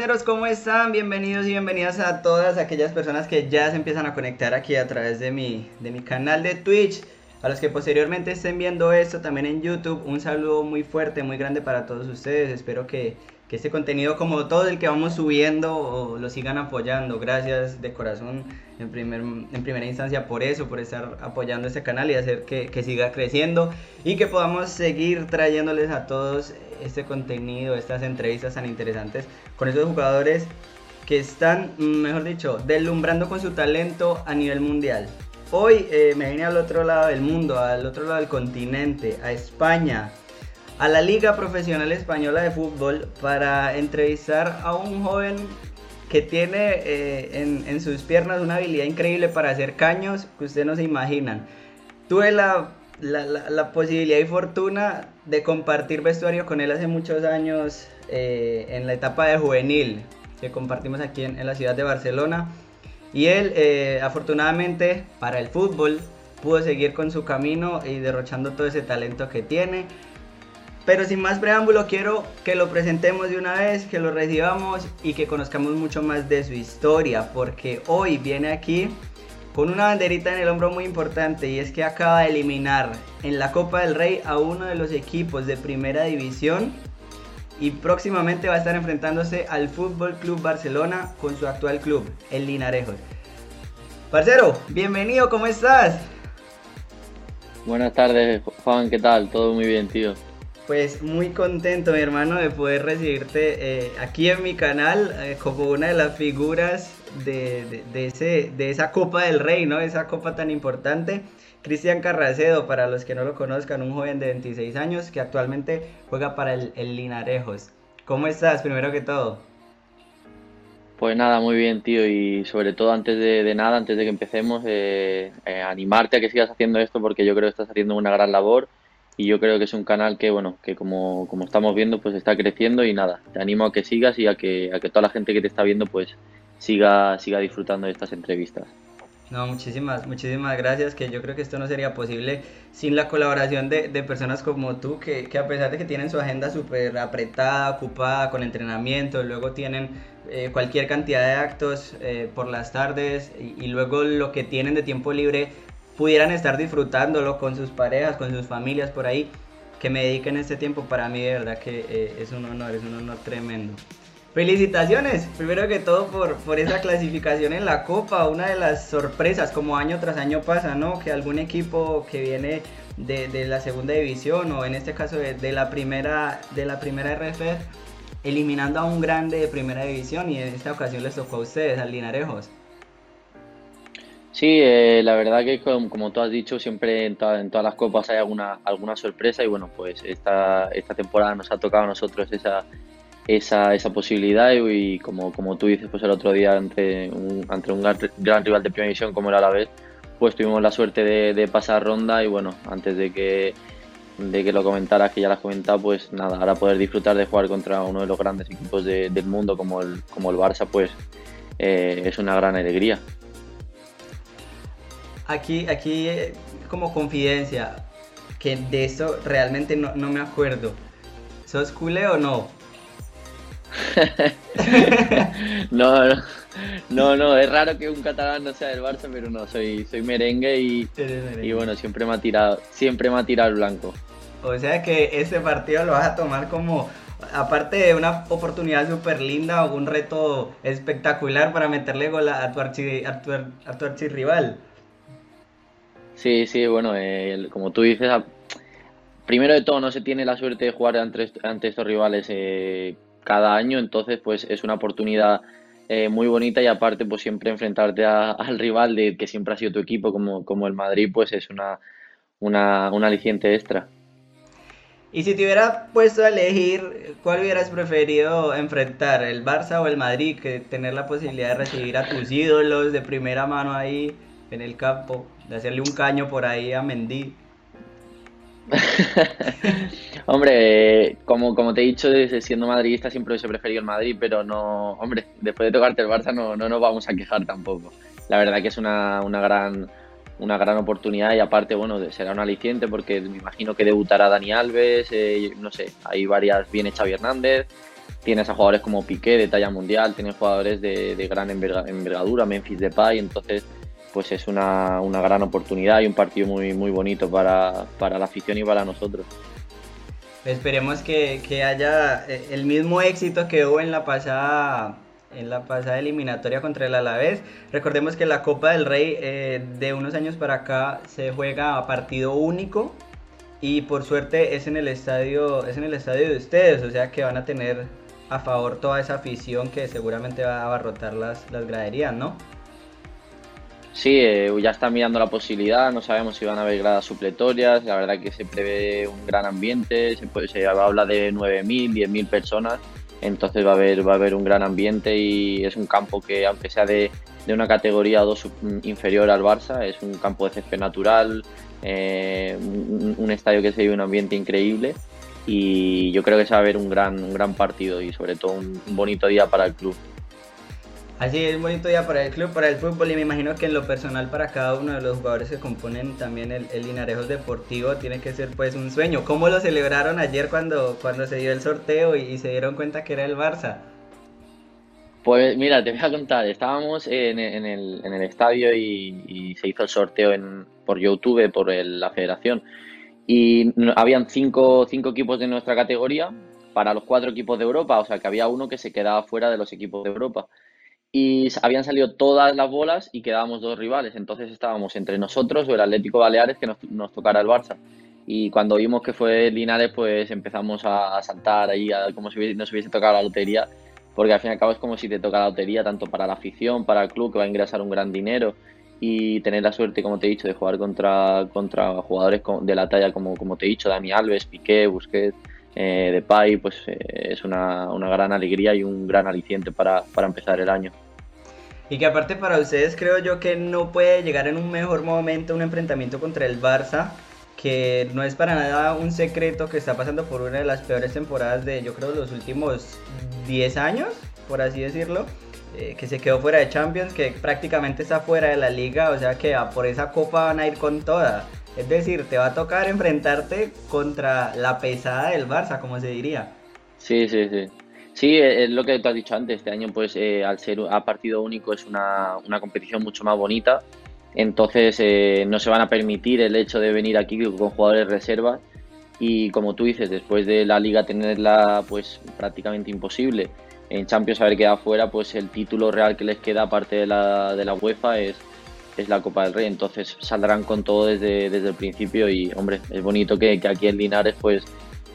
parceros? ¿Cómo están? Bienvenidos y bienvenidas a todas aquellas personas que ya se empiezan a conectar aquí a través de mi, de mi canal de Twitch. A los que posteriormente estén viendo esto también en YouTube, un saludo muy fuerte, muy grande para todos ustedes. Espero que, que este contenido, como todo el que vamos subiendo, lo sigan apoyando. Gracias de corazón en, primer, en primera instancia por eso, por estar apoyando este canal y hacer que, que siga creciendo y que podamos seguir trayéndoles a todos este contenido, estas entrevistas tan interesantes con esos jugadores que están, mejor dicho, deslumbrando con su talento a nivel mundial. Hoy eh, me vine al otro lado del mundo, al otro lado del continente, a España, a la Liga Profesional Española de Fútbol para entrevistar a un joven que tiene eh, en, en, sus piernas una habilidad increíble para hacer caños que ustedes no se imaginan. Tuve la la, la, posibilidad y fortuna de compartir vestuario con él hace muchos años eh, en la etapa de juvenil que compartimos aquí en, la ciudad de Barcelona. Y él, eh, afortunadamente para el fútbol, pudo seguir con su camino y derrochando todo ese talento que tiene. Pero sin más preámbulo, quiero que lo presentemos de una vez, que lo recibamos y que conozcamos mucho más de su historia, porque hoy viene aquí con una banderita en el hombro muy importante y es que acaba de eliminar en la Copa del Rey a uno de los equipos de primera división y próximamente va a estar enfrentándose al Fútbol Club Barcelona con su actual club, el Linarejos. Parcero, bienvenido, ¿cómo estás? Buenas tardes, Juan, ¿qué tal? Todo muy bien, tío. Pues muy contento, mi hermano, de poder recibirte eh, aquí en mi canal eh, como una de las figuras de, ese, de esa Copa del Rey, ¿no? Esa copa tan importante. Cristian Carracedo, para los que no lo conozcan, un joven de 26 años que actualmente juega para el, Linarejos. ¿Cómo estás, primero que todo? Pues nada, muy bien, tío. Y sobre todo, antes de, nada, antes de que empecemos, eh, animarte a que sigas haciendo esto porque yo creo que estás haciendo una gran labor y yo creo que es un canal que bueno que como, como, estamos viendo pues está creciendo y nada te animo a que sigas y a que, a que toda la gente que te está viendo pues siga siga disfrutando de estas entrevistas. No, muchísimas, muchísimas gracias, que yo creo que esto no sería posible sin la colaboración de, de personas como tú, que, que, a pesar de que tienen su agenda súper apretada, ocupada con entrenamiento, luego tienen eh, cualquier cantidad de actos eh, por las tardes y, y, luego lo que tienen de tiempo libre pudieran estar disfrutándolo con sus parejas, con sus familias por ahí, que me dediquen este tiempo para mí de verdad que eh, es un honor, es un honor tremendo. Felicitaciones, primero que todo por, por esa clasificación en la Copa, una de las sorpresas, como año tras año pasa, ¿no? Que algún equipo que viene de, de la segunda división o en este caso de, de, la primera de la primera RF eliminando a un grande de primera división y en esta ocasión les tocó a ustedes, al Linarejos. Sí, eh, la verdad que como, tú has dicho, siempre en, todas las copas hay alguna, alguna sorpresa y bueno, pues esta, esta temporada nos ha tocado a nosotros esa, esa, esa posibilidad y, como, como tú dices, pues el otro día ante un, ante un gran, rival de primera división como era la vez, pues tuvimos la suerte de, pasar ronda y bueno, antes de que, de que lo comentaras, que ya lo has comentado, pues nada, ahora poder disfrutar de jugar contra uno de los grandes equipos del mundo como el, como el Barça, pues eh, es una gran alegría aquí, aquí eh, como confidencia, que de eso realmente no, me acuerdo. ¿Sos culé o no? no, no, no, no, es raro que un catalán no sea del Barça, pero no, soy, soy merengue y, y bueno, siempre me ha tirado, siempre me ha tirado el blanco. O sea que ese partido lo vas a tomar como, aparte de una oportunidad súper linda o un reto espectacular para meterle gol a tu, archi, a tu, a tu archirrival. Sí, sí, bueno, eh, como tú dices, primero de todo no se tiene la suerte de jugar ante, estos rivales eh, cada año, entonces pues es una oportunidad eh, muy bonita y aparte pues siempre enfrentarte al rival de que siempre ha sido tu equipo como, como el Madrid pues es una, una, un aliciente extra. Y si te hubiera puesto a elegir, ¿cuál hubieras preferido enfrentar, el Barça o el Madrid? Que tener la posibilidad de recibir a tus ídolos de primera mano ahí en el campo, de hacerle un caño por ahí a Mendy. hombre, como, como te he dicho, siendo madridista siempre he preferido el Madrid, pero no, hombre, después de tocarte el Barça no, no nos vamos a quejar tampoco. La verdad que es una, una gran una gran oportunidad y aparte, bueno, será un aliciente porque me imagino que debutará Dani Alves, eh, no sé, hay varias, viene Xavi Hernández, tienes a jugadores como Piqué de talla mundial, tienes jugadores de, gran envergadura, Memphis Depay, entonces pues es una, una, gran oportunidad y un partido muy, muy bonito para, para la afición y para nosotros. Esperemos que, que, haya eh, el mismo éxito que hubo en la pasada en la pasada eliminatoria contra el Alavés. Recordemos que la Copa del Rey eh, de unos años para acá se juega a partido único y por suerte es en el estadio es en el estadio de ustedes, o sea que van a tener a favor toda esa afición que seguramente va a abarrotar las, las graderías, ¿no? Sí, eh, ya están mirando la posibilidad, no sabemos si van a haber gradas supletorias, la verdad que se prevé un gran ambiente, se, se habla de 9.000, 10.000 personas, entonces va a haber va a haber un gran ambiente y es un campo que aunque sea de, de una categoría o dos inferior al Barça, es un campo de césped natural, eh, un, estadio que se vive un ambiente increíble y yo creo que se va a ver un gran, un gran partido y sobre todo un, bonito día para el club. Así es, un bonito día para el club, para el fútbol y me imagino que en lo personal para cada uno de los jugadores que componen también el, el Linarejos Deportivo tiene que ser pues un sueño. ¿Cómo lo celebraron ayer cuando, cuando se dio el sorteo y, se dieron cuenta que era el Barça? Pues mira, te voy a contar, estábamos en, el, estadio y, y, se hizo el sorteo en, por YouTube, por la federación y habían cinco, cinco equipos de nuestra categoría para los cuatro equipos de Europa, o sea que había uno que se quedaba fuera de los equipos de Europa. Y habían salido todas las bolas y quedábamos dos rivales, entonces estábamos entre nosotros o el Atlético Baleares que nos, nos tocara el Barça. Y cuando vimos que fue Linares, pues empezamos a, saltar ahí como si nos hubiese tocado la lotería, porque al fin y al cabo es como si te toca la lotería tanto para la afición, para el club que va a ingresar un gran dinero. Y tener la suerte, como te he dicho, de jugar contra, contra jugadores de la talla como, como te he dicho, Dani Alves, Piqué, Busquets, eh, Depay, pues eh, es una, una, gran alegría y un gran aliciente para, para empezar el año. Y que aparte para ustedes creo yo que no puede llegar en un mejor momento un enfrentamiento contra el Barça, que no es para nada un secreto que está pasando por una de las peores temporadas de yo creo los últimos 10 años, por así decirlo. Eh, que se quedó fuera de Champions, que prácticamente está fuera de la liga, o sea que por esa copa van a ir con toda. Es decir, te va a tocar enfrentarte contra la pesada del Barça, como se diría. Sí, sí, sí. Sí, es lo que tú has dicho antes. Este año, pues, eh, al ser a partido único, es una, una competición mucho más bonita. Entonces, eh, no se van a permitir el hecho de venir aquí con jugadores reservas. Y como tú dices, después de la liga tenerla, pues, prácticamente imposible en Champions haber quedado fuera, pues el título real que les queda aparte de la, de la UEFA es, es la Copa del Rey. Entonces saldrán con todo desde, desde el principio y, hombre, es bonito que, que aquí en Linares, pues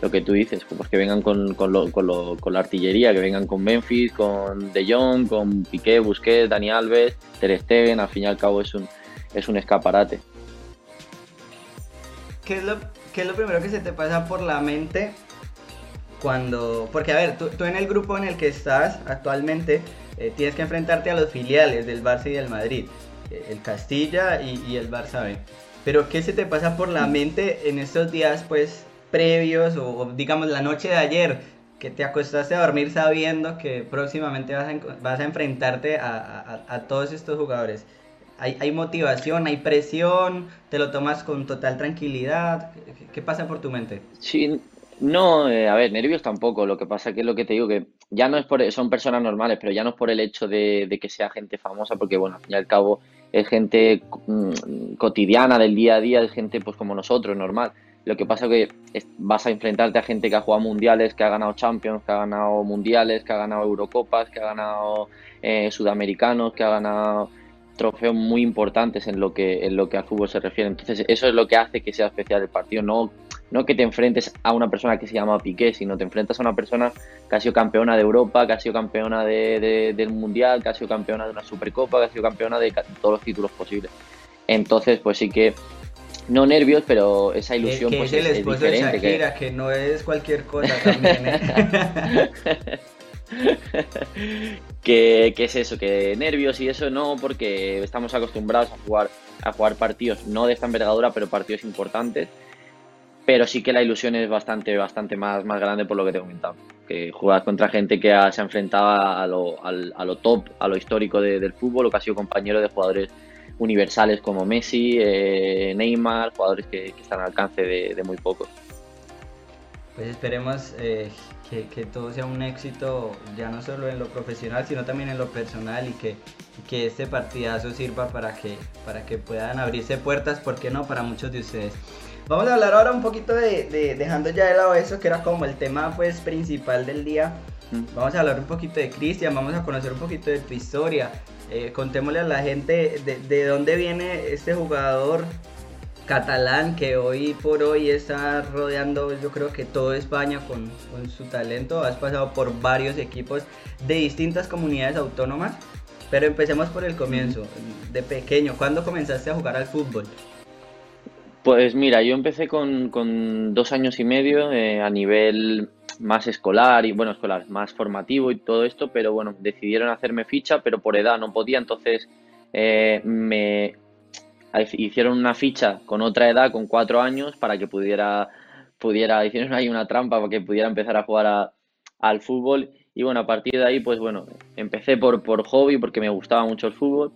lo que tú dices, pues que vengan con, con, lo, con, lo, con, la artillería, que vengan con Memphis, con De Jong, con Piqué, Busquets, Dani Alves, Ter Stegen, al fin y al cabo es un, es un escaparate. ¿Qué es, lo, ¿Qué es lo primero que se te pasa por la mente cuando, porque a ver, tú, en el grupo en el que estás actualmente eh, tienes que enfrentarte a los filiales del Barça y del Madrid, el Castilla y, el Barça B. Pero ¿qué se te pasa por la mente en estos días pues previos o, digamos la noche de ayer que te acostaste a dormir sabiendo que próximamente vas a, vas a enfrentarte a, a, todos estos jugadores? Hay, hay, motivación, hay presión, te lo tomas con total tranquilidad. ¿Qué, qué pasa por tu mente? Sí, no, eh, a ver, nervios tampoco. Lo que pasa que es lo que te digo, que ya no es por, son personas normales, pero ya no es por el hecho de, que sea gente famosa, porque bueno, al fin y al cabo es gente mm, cotidiana del día a día, es gente pues como nosotros, normal. Lo que pasa que vas a enfrentarte a gente que ha jugado mundiales, que ha ganado Champions, que ha ganado mundiales, que ha ganado Eurocopas, que ha ganado eh, sudamericanos, que ha ganado trofeos muy importantes en lo que en lo que al fútbol se refiere. Entonces, eso es lo que hace que sea especial el partido, no no que te enfrentes a una persona que se llama Piqué, sino te enfrentas a una persona que ha sido campeona de Europa, que ha sido campeona de, del Mundial, que ha sido campeona de una Supercopa, que ha sido campeona de todos los títulos posibles. Entonces, pues sí que no nervios, pero esa ilusión que pues es, el esposo De Shakira, que... no es cualquier cosa también. ¿eh? que, es eso, que nervios y eso no, porque estamos acostumbrados a jugar a jugar partidos no de esta envergadura, pero partidos importantes pero sí que la ilusión es bastante, bastante más, más grande por lo que te he comentado. Que jugar contra gente que se ha enfrentado a lo, a, lo top, a lo histórico del fútbol, o que ha sido compañero de jugadores universales como Messi, eh, Neymar, jugadores que, están al alcance de, muy pocos. pues esperemos eh, que, todo sea un éxito, ya no solo en lo profesional, sino también en lo personal y que, que este partidazo sirva para que, para que puedan abrirse puertas, ¿por qué no?, para muchos de ustedes. Vamos a hablar ahora un poquito de, dejando ya de lado eso, que era como el tema pues principal del día. Mm. Vamos a hablar un poquito de Cristian, vamos a conocer un poquito de tu historia. Eh, contémosle a la gente de, de dónde viene este jugador, catalán que hoy por hoy está rodeando yo creo que toda España con, su talento. Has pasado por varios equipos de distintas comunidades autónomas. Pero empecemos por el comienzo, de pequeño. ¿Cuándo comenzaste a jugar al fútbol? Pues mira, yo empecé con, dos años y medio eh, a nivel más escolar y bueno, escolar, más formativo y todo esto, pero bueno, decidieron hacerme ficha, pero por edad no podía, entonces eh, me hicieron una ficha con otra edad, con cuatro años, para que pudiera, pudiera, hicieron ahí una trampa para que pudiera empezar a jugar al fútbol. Y bueno, a partir de ahí, pues bueno, empecé por, por hobby, porque me gustaba mucho el fútbol.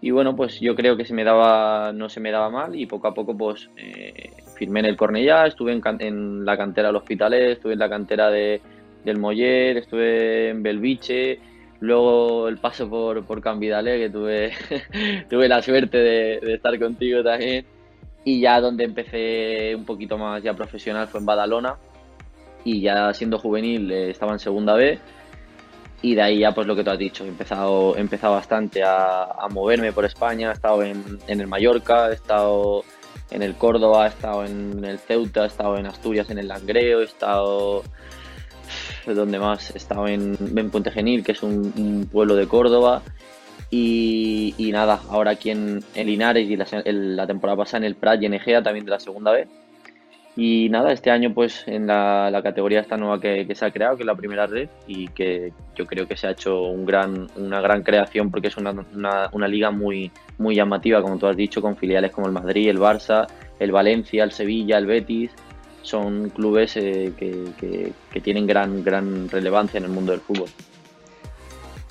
Y bueno, pues yo creo que se me daba, no se me daba mal y poco a poco pues eh, firmé en el Cornellá, estuve en, la cantera del Hospitalet, estuve en la cantera de, del Moller, estuve en Belviche, Luego el paso por, por Cambidale, que tuve, tuve la suerte de, estar contigo también. Y ya donde empecé un poquito más ya profesional fue en Badalona. Y ya siendo juvenil eh, estaba en segunda B. Y de ahí ya pues lo que tú has dicho, he empezado, he empezado bastante a, a moverme por España, he estado en, en, el Mallorca, he estado en el Córdoba, he estado en el Ceuta, he estado en Asturias en el Langreo, he estado donde más estaba en, en Puente Genil, que es un, pueblo de Córdoba. Y, nada, ahora aquí en, Linares y la, temporada pasada en el Prat y en Egea también de la segunda vez. Y nada, este año pues en la, categoría esta nueva que, se ha creado, que es la primera red, y que yo creo que se ha hecho un gran, una gran creación porque es una, una, liga muy, muy llamativa, como tú has dicho, con filiales como el Madrid, el Barça, el Valencia, el Sevilla, el Betis, son clubes eh, que, tienen gran, gran relevancia en el mundo del fútbol.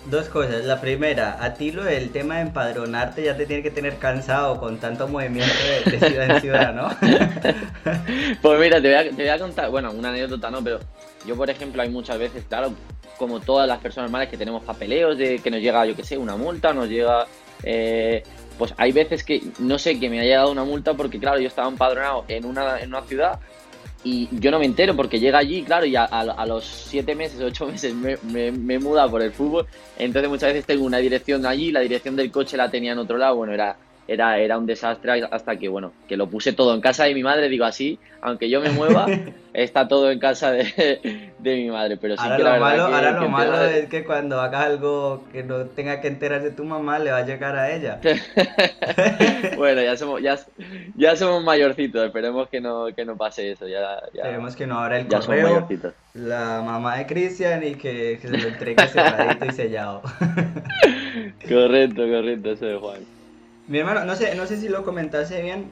Dos cosas. La primera, a ti lo del tema de empadronarte ya te tiene que tener cansado con tanto movimiento de, ciudad en ciudad, ¿no? pues mira, te voy, a, te voy, a, contar, bueno, una anécdota no, pero yo, por ejemplo, hay muchas veces, claro, como todas las personas normales que tenemos papeleos de que nos llega, yo qué sé, una multa, nos llega... Eh, pues hay veces que no sé que me ha llegado una multa porque, claro, yo estaba empadronado en una, en una ciudad y yo no me entero porque llega allí, claro, y a, los siete meses, ocho meses me, me, me, muda por el fútbol. Entonces muchas veces tengo una dirección allí, la dirección del coche la tenía en otro lado. Bueno, era, era, era un desastre hasta que, bueno, que lo puse todo en casa de mi madre, digo así, aunque yo me mueva, está todo en casa de, mi madre. Pero sí ahora que lo malo, ahora lo malo es que cuando haga algo que no tenga que enterarse tu mamá, le va a llegar a ella. bueno, ya somos, ya, ya somos mayorcitos, esperemos que no, que no pase eso. Ya, esperemos que no abra el correo, la mamá de Cristian y que, se lo entregue cerradito y sellado. correcto, correcto, eso de Juan. Mi hermano, no sé, no sé si lo comentaste bien.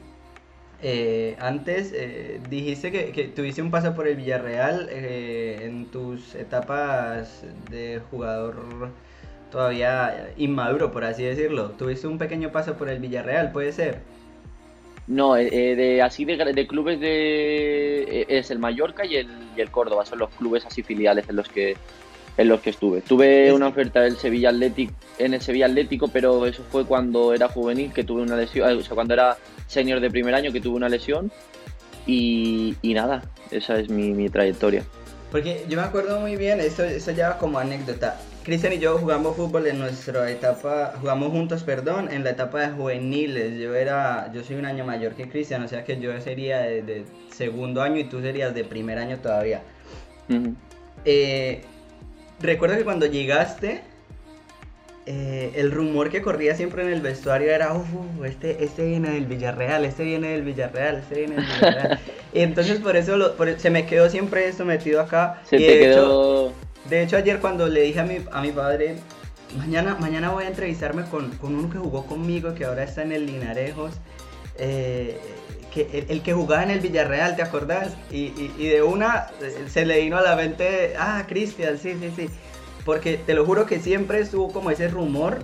Eh, antes eh, dijiste que, tuviste un paso por el Villarreal eh, en tus etapas de jugador todavía inmaduro, por así decirlo. Tuviste un pequeño paso por el Villarreal, ¿puede ser? No, de, así de, clubes de es el Mallorca y el, y el Córdoba, son los clubes así filiales en los que en los que estuve. Tuve una oferta del Sevilla Atlético, en el Sevilla Atlético, pero eso fue cuando era juvenil, que tuve una lesión, o sea, cuando era senior de primer año, que tuve una lesión. Y, nada, esa es mi, trayectoria. Porque yo me acuerdo muy bien, eso, eso ya como anécdota. Cristian y yo jugamos fútbol en nuestra etapa, jugamos juntos, perdón, en la etapa de juveniles. Yo era, yo soy un año mayor que Cristian, o sea que yo sería de, segundo año y tú serías de primer año todavía. eh, recuerdo que cuando llegaste, eh, el rumor que corría siempre en el vestuario era, uff, este, este viene del Villarreal, este viene del Villarreal, este viene del Villarreal. y entonces por eso, se me quedó siempre esto metido acá. Se te de quedó... Hecho, de hecho, ayer cuando le dije a mi, a mi padre, mañana, mañana voy a entrevistarme con, con uno que jugó conmigo, que ahora está en el Linarejos. Eh, el, que jugaba en el Villarreal, ¿te acordás? Y, de una eh, se le vino a la mente, ah, Cristian, sí, sí, sí. Porque te lo juro que siempre estuvo como ese rumor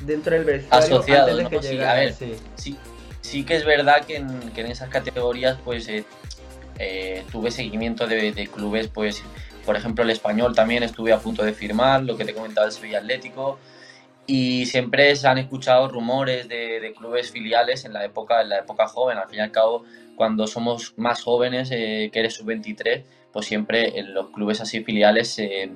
dentro del vestuario Asociado, antes de que sí, a ver, sí. sí. que es verdad que en, esas categorías, pues eh, eh, tuve seguimiento de, de, clubes, pues, por ejemplo, el español también estuve a punto de firmar, lo que te comentaba el Sevilla Atlético, y siempre se han escuchado rumores de, de, clubes filiales en la época en la época joven. Al fin y al cabo cuando somos más jóvenes eh, que eres sub 23 pues siempre en los clubes así filiales se,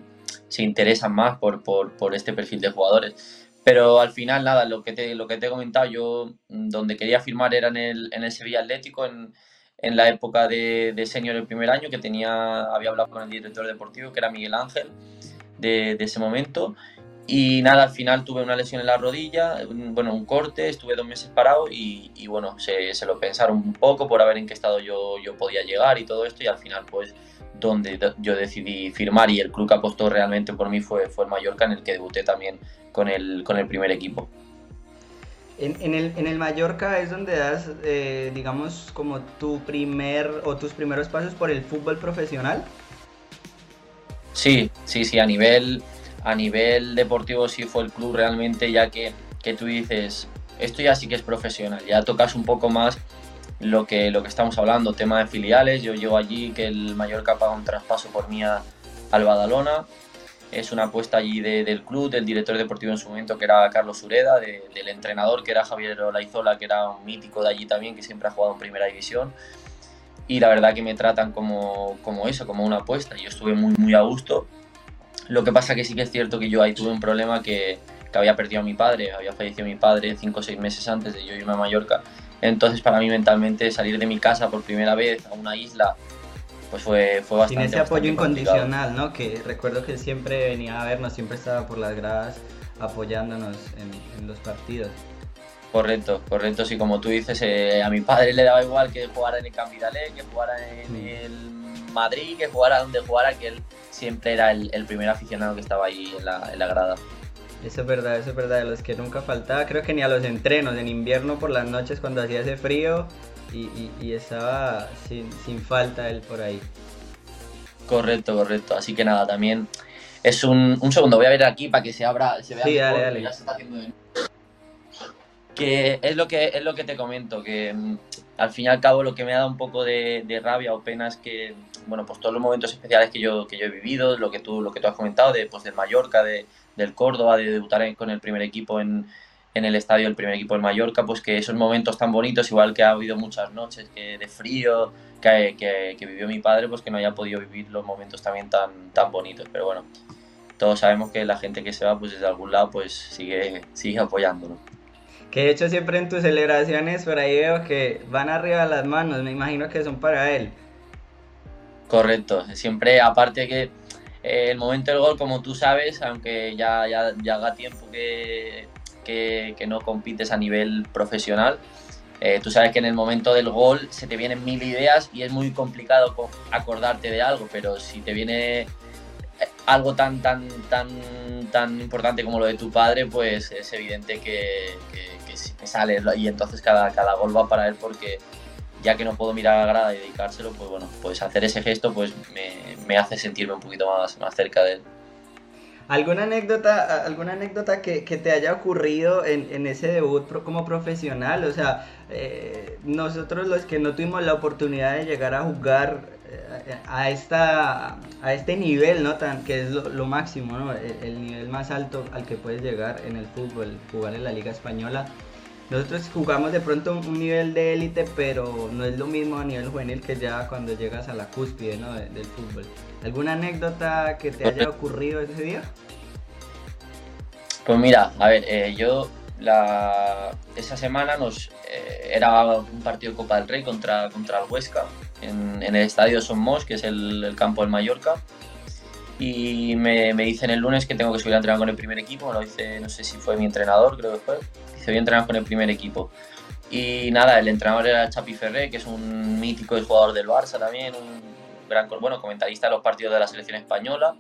se interesan más por, por, por, este perfil de jugadores. Pero al final nada lo que te lo que te he comentado yo mm, donde quería firmar era en el, en el Sevilla Atlético en, en la época de, de senior el primer año que tenía había hablado con el director deportivo que era Miguel Ángel de, de ese momento y nada, al final tuve una lesión en la rodilla, bueno, un corte, estuve dos meses parado y, y bueno, se, se, lo pensaron un poco por ver en qué estado yo, yo podía llegar y todo esto y al final pues donde yo decidí firmar y el club que apostó realmente por mí fue, fue el Mallorca en el que debuté también con el, con el primer equipo. En, en, el, en el Mallorca es donde das, eh, digamos, como tu primer o tus primeros pasos por el fútbol profesional. Sí, sí, sí, a nivel a nivel deportivo sí fue el club realmente, ya que, que tú dices, esto ya sí que es profesional, ya tocas un poco más lo que, lo que estamos hablando, tema de filiales, yo llego allí que el Mallorca paga un traspaso por mí a, al Badalona, es una apuesta allí de, del club, del director deportivo en su momento que era Carlos Ureda, de, del entrenador que era Javier Olaizola, que era un mítico de allí también, que siempre ha jugado en primera división. Y la verdad que me tratan como, como eso, como una apuesta. Yo estuve muy, muy a gusto lo que pasa que sí que es cierto que yo ahí tuve un problema que, que había perdido a mi padre, había fallecido mi padre cinco o seis meses antes de yo irme a Mallorca. Entonces para mí mentalmente salir de mi casa por primera vez a una isla pues fue, fue bastante... Sin ese apoyo incondicional, ¿no? Que recuerdo que él siempre venía a vernos, siempre estaba por las gradas apoyándonos en, en los partidos. Correcto, correcto. Sí, como tú dices, eh, a mi padre le daba igual que jugara en el Campidalé, que jugara en mm. el Madrid, que jugara donde jugara, que él siempre era el, el primer aficionado que estaba ahí en la, en la, grada. Eso es verdad, eso es verdad, de los que nunca faltaba, creo que ni a los entrenos, en invierno por las noches cuando hacía ese frío y, y, y estaba sin, sin, falta él por ahí. Correcto, correcto, así que nada, también es un, un segundo, voy a ver aquí para que se abra, se vea sí, dale, dale. ya se está haciendo de... Que es lo que, es lo que te comento, que mm, al fin y al cabo lo que me ha dado un poco de, de rabia o pena es que bueno, pues todos los momentos especiales que yo, que yo he vivido, lo que tú, lo que tú has comentado, de, pues del Mallorca, de, del Córdoba, de debutar con el primer equipo en, en el estadio, el primer equipo del Mallorca, pues que esos momentos tan bonitos, igual que ha habido muchas noches que de frío que, que, que, vivió mi padre, pues que no haya podido vivir los momentos también tan, tan bonitos. Pero bueno, todos sabemos que la gente que se va, pues desde algún lado, pues sigue, sigue apoyándolo. Que de hecho siempre en tus celebraciones por ahí veo que van arriba las manos, me imagino que son para él. Correcto, siempre aparte que eh, el momento del gol, como tú sabes, aunque ya, ya, ya haga tiempo que, que, no compites a nivel profesional, eh, tú sabes que en el momento del gol se te vienen mil ideas y es muy complicado acordarte de algo, pero si te viene eh, algo tan, tan, tan, tan importante como lo de tu padre, pues es evidente que, que, que sale y entonces cada, cada gol va para él porque ya que no puedo mirar a la grada y dedicárselo, pues bueno, pues hacer ese gesto pues me, me hace sentirme un poquito más, más cerca de él. ¿Alguna anécdota, alguna anécdota que, que te haya ocurrido en, en, ese debut como profesional? O sea, eh, nosotros los que no tuvimos la oportunidad de llegar a jugar eh, a, esta, a este nivel, ¿no? Tan, que es lo, lo máximo, ¿no? El, el, nivel más alto al que puedes llegar en el fútbol, jugar en la Liga Española. Nosotros jugamos de pronto un nivel de élite, pero no es lo mismo a nivel juvenil que ya cuando llegas a la cúspide ¿no? de, del fútbol. ¿Alguna anécdota que te haya ocurrido ese día? Pues mira, a ver, eh, yo la, esa semana nos eh, era un partido de Copa del Rey contra, contra el Huesca en, el estadio Somos, que es el, el campo del Mallorca y me, me, dicen el lunes que tengo que subir a entrenar con el primer equipo, lo dice, no sé si fue mi entrenador, creo que fue, dice, voy a entrenar con el primer equipo. Y nada, el entrenador era Chapi Ferré, que es un mítico jugador del Barça también, un gran, bueno, comentarista de los partidos de la selección española.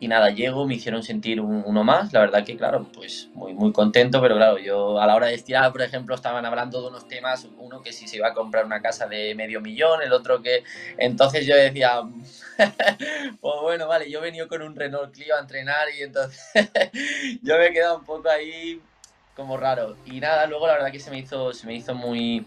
Y nada, llego, me hicieron sentir un, uno más, la verdad que claro, pues muy, muy contento, pero claro, yo a la hora de estirar, por ejemplo, estaban hablando de unos temas, uno que si se iba a comprar una casa de medio millón, el otro que... Entonces yo decía, pues bueno, vale, yo he venido con un Renault Clio a entrenar y entonces yo me he quedado un poco ahí como raro. Y nada, luego la verdad que se me hizo, se me hizo muy,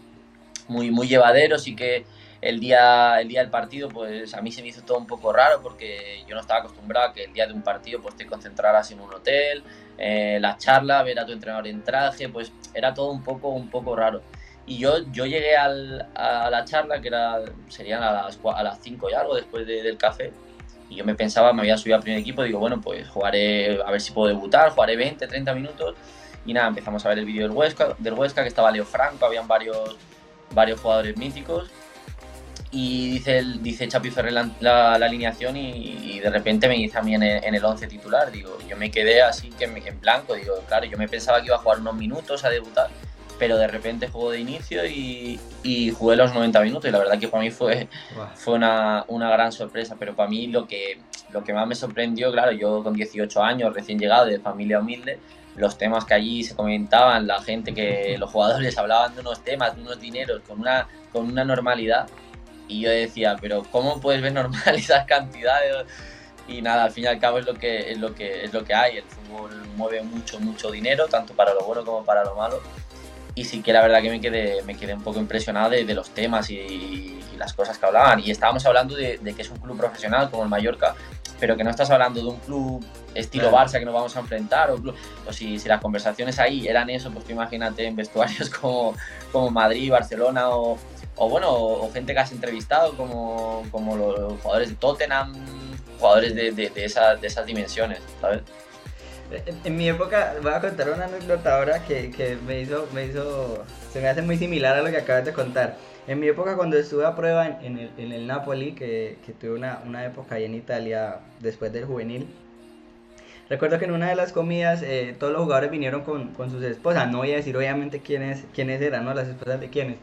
muy, muy llevadero, sí que el día, el día del partido, pues a mí se me hizo todo un poco raro porque yo no estaba acostumbrado a que el día de un partido pues te concentraras en un hotel, eh, la charla, ver a tu entrenador en traje, pues era todo un poco, un poco raro. Y yo, yo llegué al, a la charla, que era, serían a las, a las 5 y algo después del café, y yo me pensaba, me había subido al primer equipo, digo, bueno, pues jugaré, a ver si puedo debutar, jugaré 20, 30 minutos, y nada, empezamos a ver el vídeo del Huesca, del Huesca, que estaba Leo Franco, habían varios, varios jugadores míticos, y dice, el, dice Chapi Ferrer la, alineación y, de repente me dice a mí en el, 11 titular, digo, yo me quedé así que en blanco, digo, claro, yo me pensaba que iba a jugar unos minutos a debutar, pero de repente jugó de inicio y, jugué los 90 minutos y la verdad que para mí fue, fue una, una, gran sorpresa, pero para mí lo que, lo que más me sorprendió, claro, yo con 18 años, recién llegado de familia humilde, los temas que allí se comentaban, la gente que los jugadores hablaban de unos temas, de unos dineros con una, con una normalidad y yo decía, pero ¿cómo puedes ver normal esas cantidades? Y nada, al fin y al cabo es lo que, es lo que, es lo que hay. El fútbol mueve mucho, mucho dinero, tanto para lo bueno como para lo malo. Y sí que la verdad que me quedé, me quedé un poco impresionado de, los temas y, las cosas que hablaban. Y estábamos hablando de, que es un club profesional como el Mallorca, pero que no estás hablando de un club estilo Barça que nos vamos a enfrentar. O, si, si, las conversaciones ahí eran eso, pues tú imagínate en vestuarios como, como Madrid, Barcelona o, o bueno, o, gente que has entrevistado como, como los jugadores de Tottenham, jugadores de, de, de, de esas dimensiones, ¿sabes? En, mi época, voy a contar una anécdota ahora que, que, me, hizo, me hizo, se me hace muy similar a lo que acabas de contar. En mi época, cuando estuve a prueba en, en el, Napoli, que, que tuve una, una, época ahí en Italia después del juvenil, recuerdo que en una de las comidas eh, todos los jugadores vinieron con, con, sus esposas. No voy a decir obviamente quiénes, quiénes eran, ¿no? Las esposas de quiénes.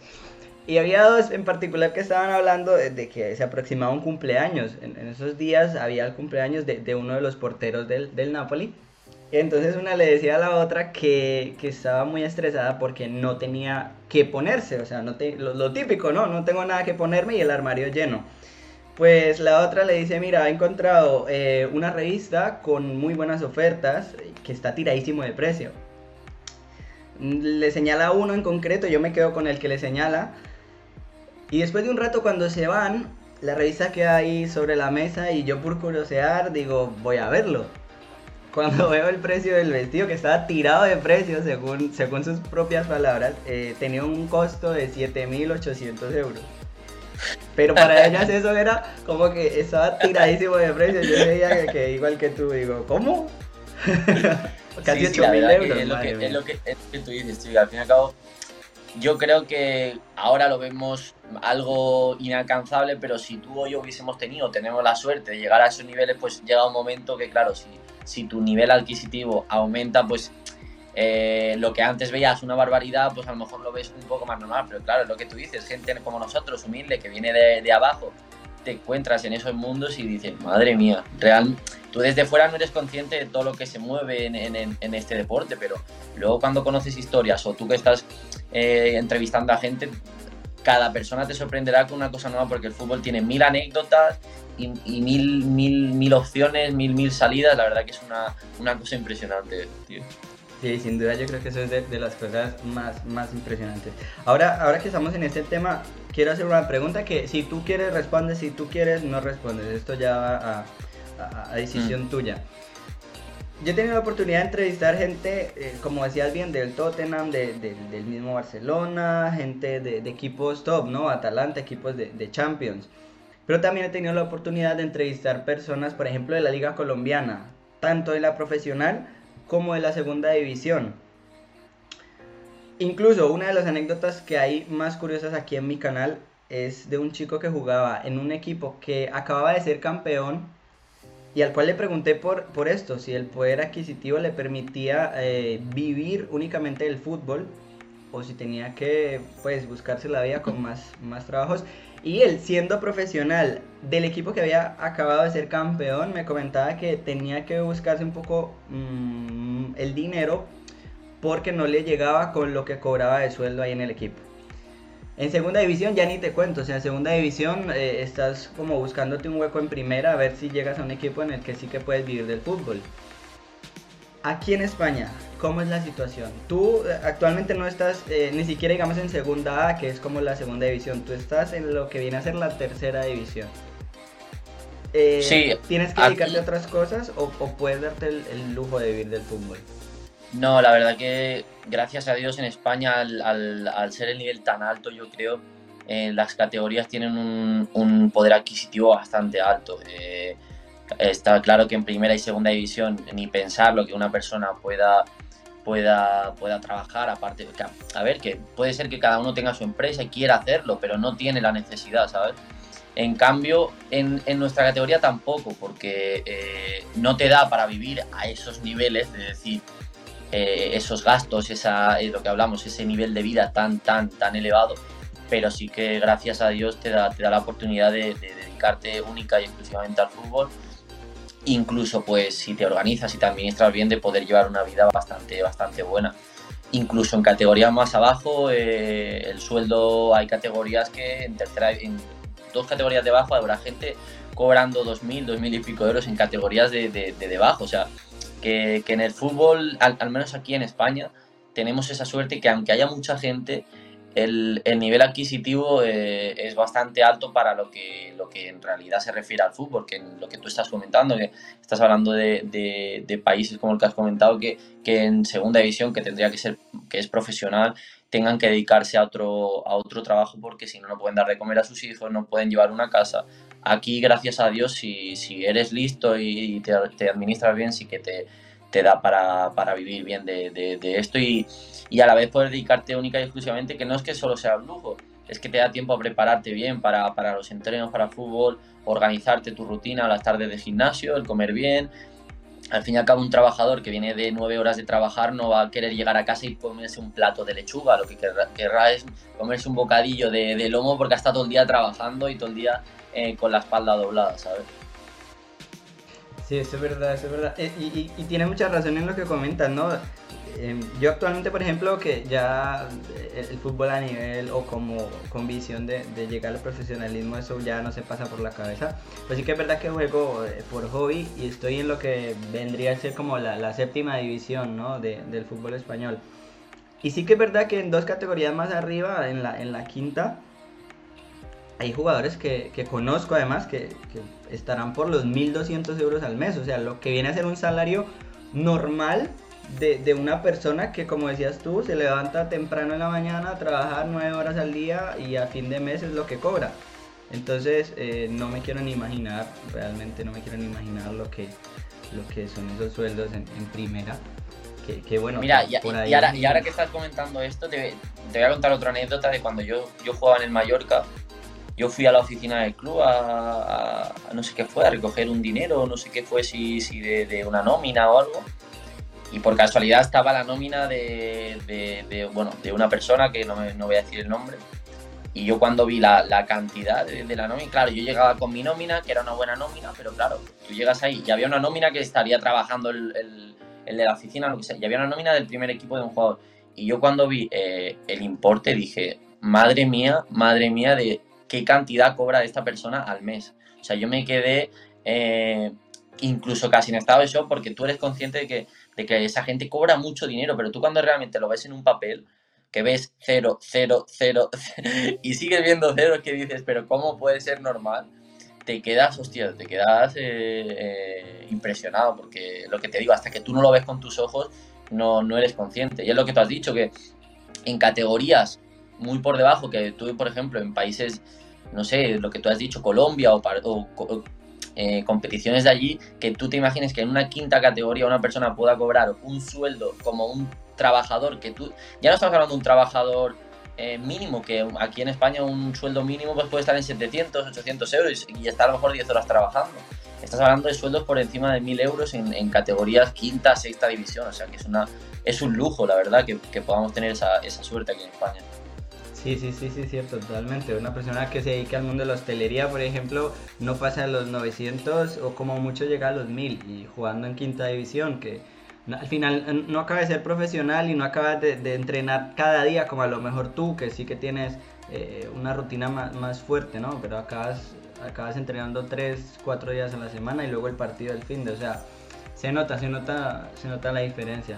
Y había dos en particular que estaban hablando de, que se aproximaba un cumpleaños. En, esos días había el cumpleaños de, de uno de los porteros del, del, Napoli. Y entonces una le decía a la otra que, que estaba muy estresada porque no tenía que ponerse. O sea, no te, lo, típico, ¿no? No tengo nada que ponerme y el armario lleno. Pues la otra le dice, mira, ha encontrado eh, una revista con muy buenas ofertas que está tiradísimo de precio. Le señala uno en concreto, yo me quedo con el que le señala y después de un rato cuando se van, la revista queda ahí sobre la mesa y yo por curiosear digo, voy a verlo. Cuando veo el precio del vestido, que estaba tirado de precio según, según sus propias palabras, eh, tenía un costo de 7.800 euros. Pero para ellas eso era como que estaba tiradísimo de precio. Yo veía que, igual que tú, digo, ¿cómo? Casi sí, 8.000 euros. Es lo, que, es lo, que, es que tú dices, al fin y al cabo yo creo que ahora lo vemos algo inalcanzable, pero si tú o yo hubiésemos tenido, tenemos la suerte de llegar a esos niveles, pues llega un momento que, claro, si, si tu nivel adquisitivo aumenta, pues eh, lo que antes veías una barbaridad, pues a lo mejor lo ves un poco más normal, pero claro, lo que tú dices, gente como nosotros, humilde, que viene de, de abajo, te encuentras en esos mundos y dices, madre mía, real, tú desde fuera no eres consciente de todo lo que se mueve en, en, este deporte, pero luego cuando conoces historias o tú que estás eh, entrevistando a gente, cada persona te sorprenderá con una cosa nueva porque el fútbol tiene mil anécdotas y, mil, mil, mil opciones, mil, mil salidas. La verdad que es una, una cosa impresionante, tío. Sí, sin duda yo creo que eso es de, las cosas más, más impresionantes. Ahora, ahora que estamos en este tema, quiero hacer una pregunta que si tú quieres respondes, si tú quieres no respondes. Esto ya va a, a, decisión mm. tuya. Yo he tenido la oportunidad de entrevistar gente, eh, como decías bien, del Tottenham, del mismo Barcelona, gente de, equipos top, ¿no? Atalanta, equipos de, Champions. Pero también he tenido la oportunidad de entrevistar personas, por ejemplo, de la Liga Colombiana, tanto de la profesional como de la segunda división. Incluso una de las anécdotas que hay más curiosas aquí en mi canal es de un chico que jugaba en un equipo que acababa de ser campeón y al cual le pregunté por, por esto, si el poder adquisitivo le permitía eh, vivir únicamente del fútbol o si tenía que pues buscarse la vida con más, más trabajos. Y él, siendo profesional del equipo que había acabado de ser campeón, me comentaba que tenía que buscarse un poco mm, el dinero porque no le llegaba con lo que cobraba de sueldo ahí en el equipo. En segunda división ya ni te cuento, o sea, en segunda división eh, estás como buscándote un hueco en primera a ver si llegas a un equipo en el que sí que puedes vivir del fútbol. Aquí en España, ¿cómo es la situación? Tú eh, actualmente no estás eh, ni siquiera, digamos, en segunda A, que es como la segunda división. Tú estás en lo que viene a ser la tercera división. Eh, sí, ¿Tienes que dedicarte a otras cosas o, puedes darte el, lujo de vivir del fútbol? No, la verdad que gracias a Dios en España, al, ser el nivel tan alto, yo creo, las categorías tienen un, poder adquisitivo bastante alto. está claro que en primera y segunda división ni pensar lo que una persona pueda pueda, pueda trabajar, aparte, a ver, que puede ser que cada uno tenga su empresa y quiera hacerlo, pero no tiene la necesidad, ¿sabes? En cambio, en, nuestra categoría tampoco, porque eh, no te da para vivir a esos niveles, de decir, eh, esos gastos, esa, lo que hablamos, ese nivel de vida tan, tan, tan elevado, pero sí que gracias a Dios te da, te da la oportunidad de dedicarte única y exclusivamente al fútbol incluso pues si te organizas y te administras bien de poder llevar una vida bastante, bastante buena. Incluso en categorías más abajo, eh, el sueldo, hay categorías que en tercera, en dos categorías de abajo habrá gente cobrando 2.000, 2.000 y pico euros en categorías de, de, debajo. O sea, que, en el fútbol, al, menos aquí en España, tenemos esa suerte que aunque haya mucha gente, el, nivel adquisitivo eh, es bastante alto para lo que, lo que en realidad se refiere al fútbol, que en lo que tú estás comentando, que estás hablando de, países como el que has comentado, que, que, en segunda división, que tendría que ser, que es profesional, tengan que dedicarse a otro, a otro trabajo porque si no, no pueden dar de comer a sus hijos, no pueden llevar una casa. Aquí, gracias a Dios, si, si eres listo y te, te administras bien, sí que te te da para, para vivir bien de, de, esto y, y, a la vez poder dedicarte única y exclusivamente, que no es que solo sea un lujo, es que te da tiempo a prepararte bien para, para los entrenos, para fútbol, organizarte tu rutina, las tardes de gimnasio, el comer bien. Al fin y al cabo, un trabajador que viene de nueve horas de trabajar no va a querer llegar a casa y comerse un plato de lechuga. Lo que querrá, es comerse un bocadillo de, lomo porque estado todo el día trabajando y todo el día eh, con la espalda doblada, ¿sabes? Sí, eso es verdad, eso es verdad. Eh, y, y, tiene mucha razón en lo que comentas, ¿no? Em, yo actualmente, por ejemplo, que ya el, fútbol a nivel o como con visión de, llegar al profesionalismo, eso ya no se pasa por la cabeza. Pues sí que es verdad que juego eh, por hobby y estoy en lo que vendría a ser como la, séptima división, ¿no? del fútbol español. Y sí que es verdad que en dos categorías más arriba, en la, en la quinta, hay jugadores que, que conozco además que, que, estarán por los 1.200 euros al mes, o sea, lo que viene a ser un salario normal de, de, una persona que, como decías tú, se levanta temprano en la mañana a trabajar 9 horas al día y a fin de mes es lo que cobra. Entonces, eh, no me quiero ni imaginar, realmente no me quiero ni imaginar lo que, lo que son esos sueldos en, primera. Que, bueno, Mira, y, y, ahora, y, ahora, que estás comentando esto, te, te, voy a contar otra anécdota de cuando yo, yo jugaba en el Mallorca yo fui a la oficina del club a, no sé qué fue, a recoger un dinero, no sé qué fue, si, si de, una nómina o algo. Y por casualidad estaba la nómina de, bueno, de una persona que no, no, voy a decir el nombre. Y yo cuando vi la, la cantidad de, la nómina, claro, yo llegaba con mi nómina, que era una buena nómina, pero claro, tú llegas ahí y había una nómina que estaría trabajando el, el, el de la oficina, lo que sea, y había una nómina del primer equipo de un jugador. Y yo cuando vi eh, el importe dije, madre mía, madre mía de qué cantidad cobra esta persona al mes. O sea, yo me quedé eh, incluso casi en estado de shock porque tú eres consciente de que, que esa gente cobra mucho dinero, pero tú cuando realmente lo ves en un papel, que ves cero, cero, cero, y sigues viendo ceros que dices, pero ¿cómo puede ser normal? Te quedas, hostia, te quedas eh, eh, impresionado, porque lo que te digo, hasta que tú no lo ves con tus ojos, no, no eres consciente. Y es lo que tú has dicho, que en categorías muy por debajo, que tú, por ejemplo, en países no sé, lo que tú has dicho, Colombia o eh, competiciones de allí, que tú te imagines que en una quinta categoría una persona pueda cobrar un sueldo como un trabajador, que tú, ya no estamos hablando de un trabajador eh, mínimo, que aquí en España un sueldo mínimo pues puede estar en 700, 800 euros y, está a lo mejor 10 horas trabajando. Estás hablando de sueldos por encima de 1000 euros en, categorías quinta, sexta división, o sea que es, una, es un lujo, la verdad, que, que podamos tener esa, esa suerte aquí en España. Sí, sí, sí, sí, cierto, totalmente. Una persona que se dedica al mundo de la hostelería, por ejemplo, no pasa de los 900 o como mucho llega a los 1000 y jugando en quinta división, que al final no acaba de ser profesional y no acaba de, entrenar cada día como a lo mejor tú, que sí que tienes eh, una rutina más, fuerte, ¿no? Pero acabas, acabas entrenando 3, 4 días a la semana y luego el partido del fin de, o sea, se nota, se nota, se nota la diferencia.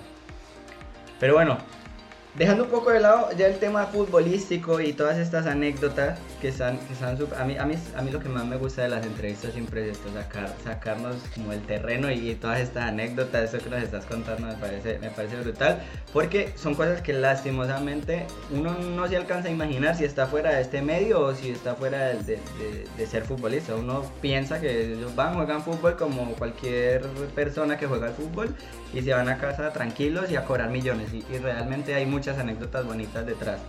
Pero bueno, Dejando un poco de lado ya el tema futbolístico y todas estas anécdotas que están, que están a, mí, a, mí, a mí lo que más me gusta de las entrevistas siempre es esto, sacar, sacarnos como el terreno y, todas estas anécdotas, eso que nos estás contando me parece, me parece brutal, porque son cosas que lastimosamente uno no se alcanza a imaginar si está fuera de este medio o si está fuera de, de, de, ser futbolista. Uno piensa que ellos van, juegan fútbol como cualquier persona que juega al fútbol y se van a casa tranquilos y a cobrar millones y, y realmente hay muchas anécdotas bonitas detrás.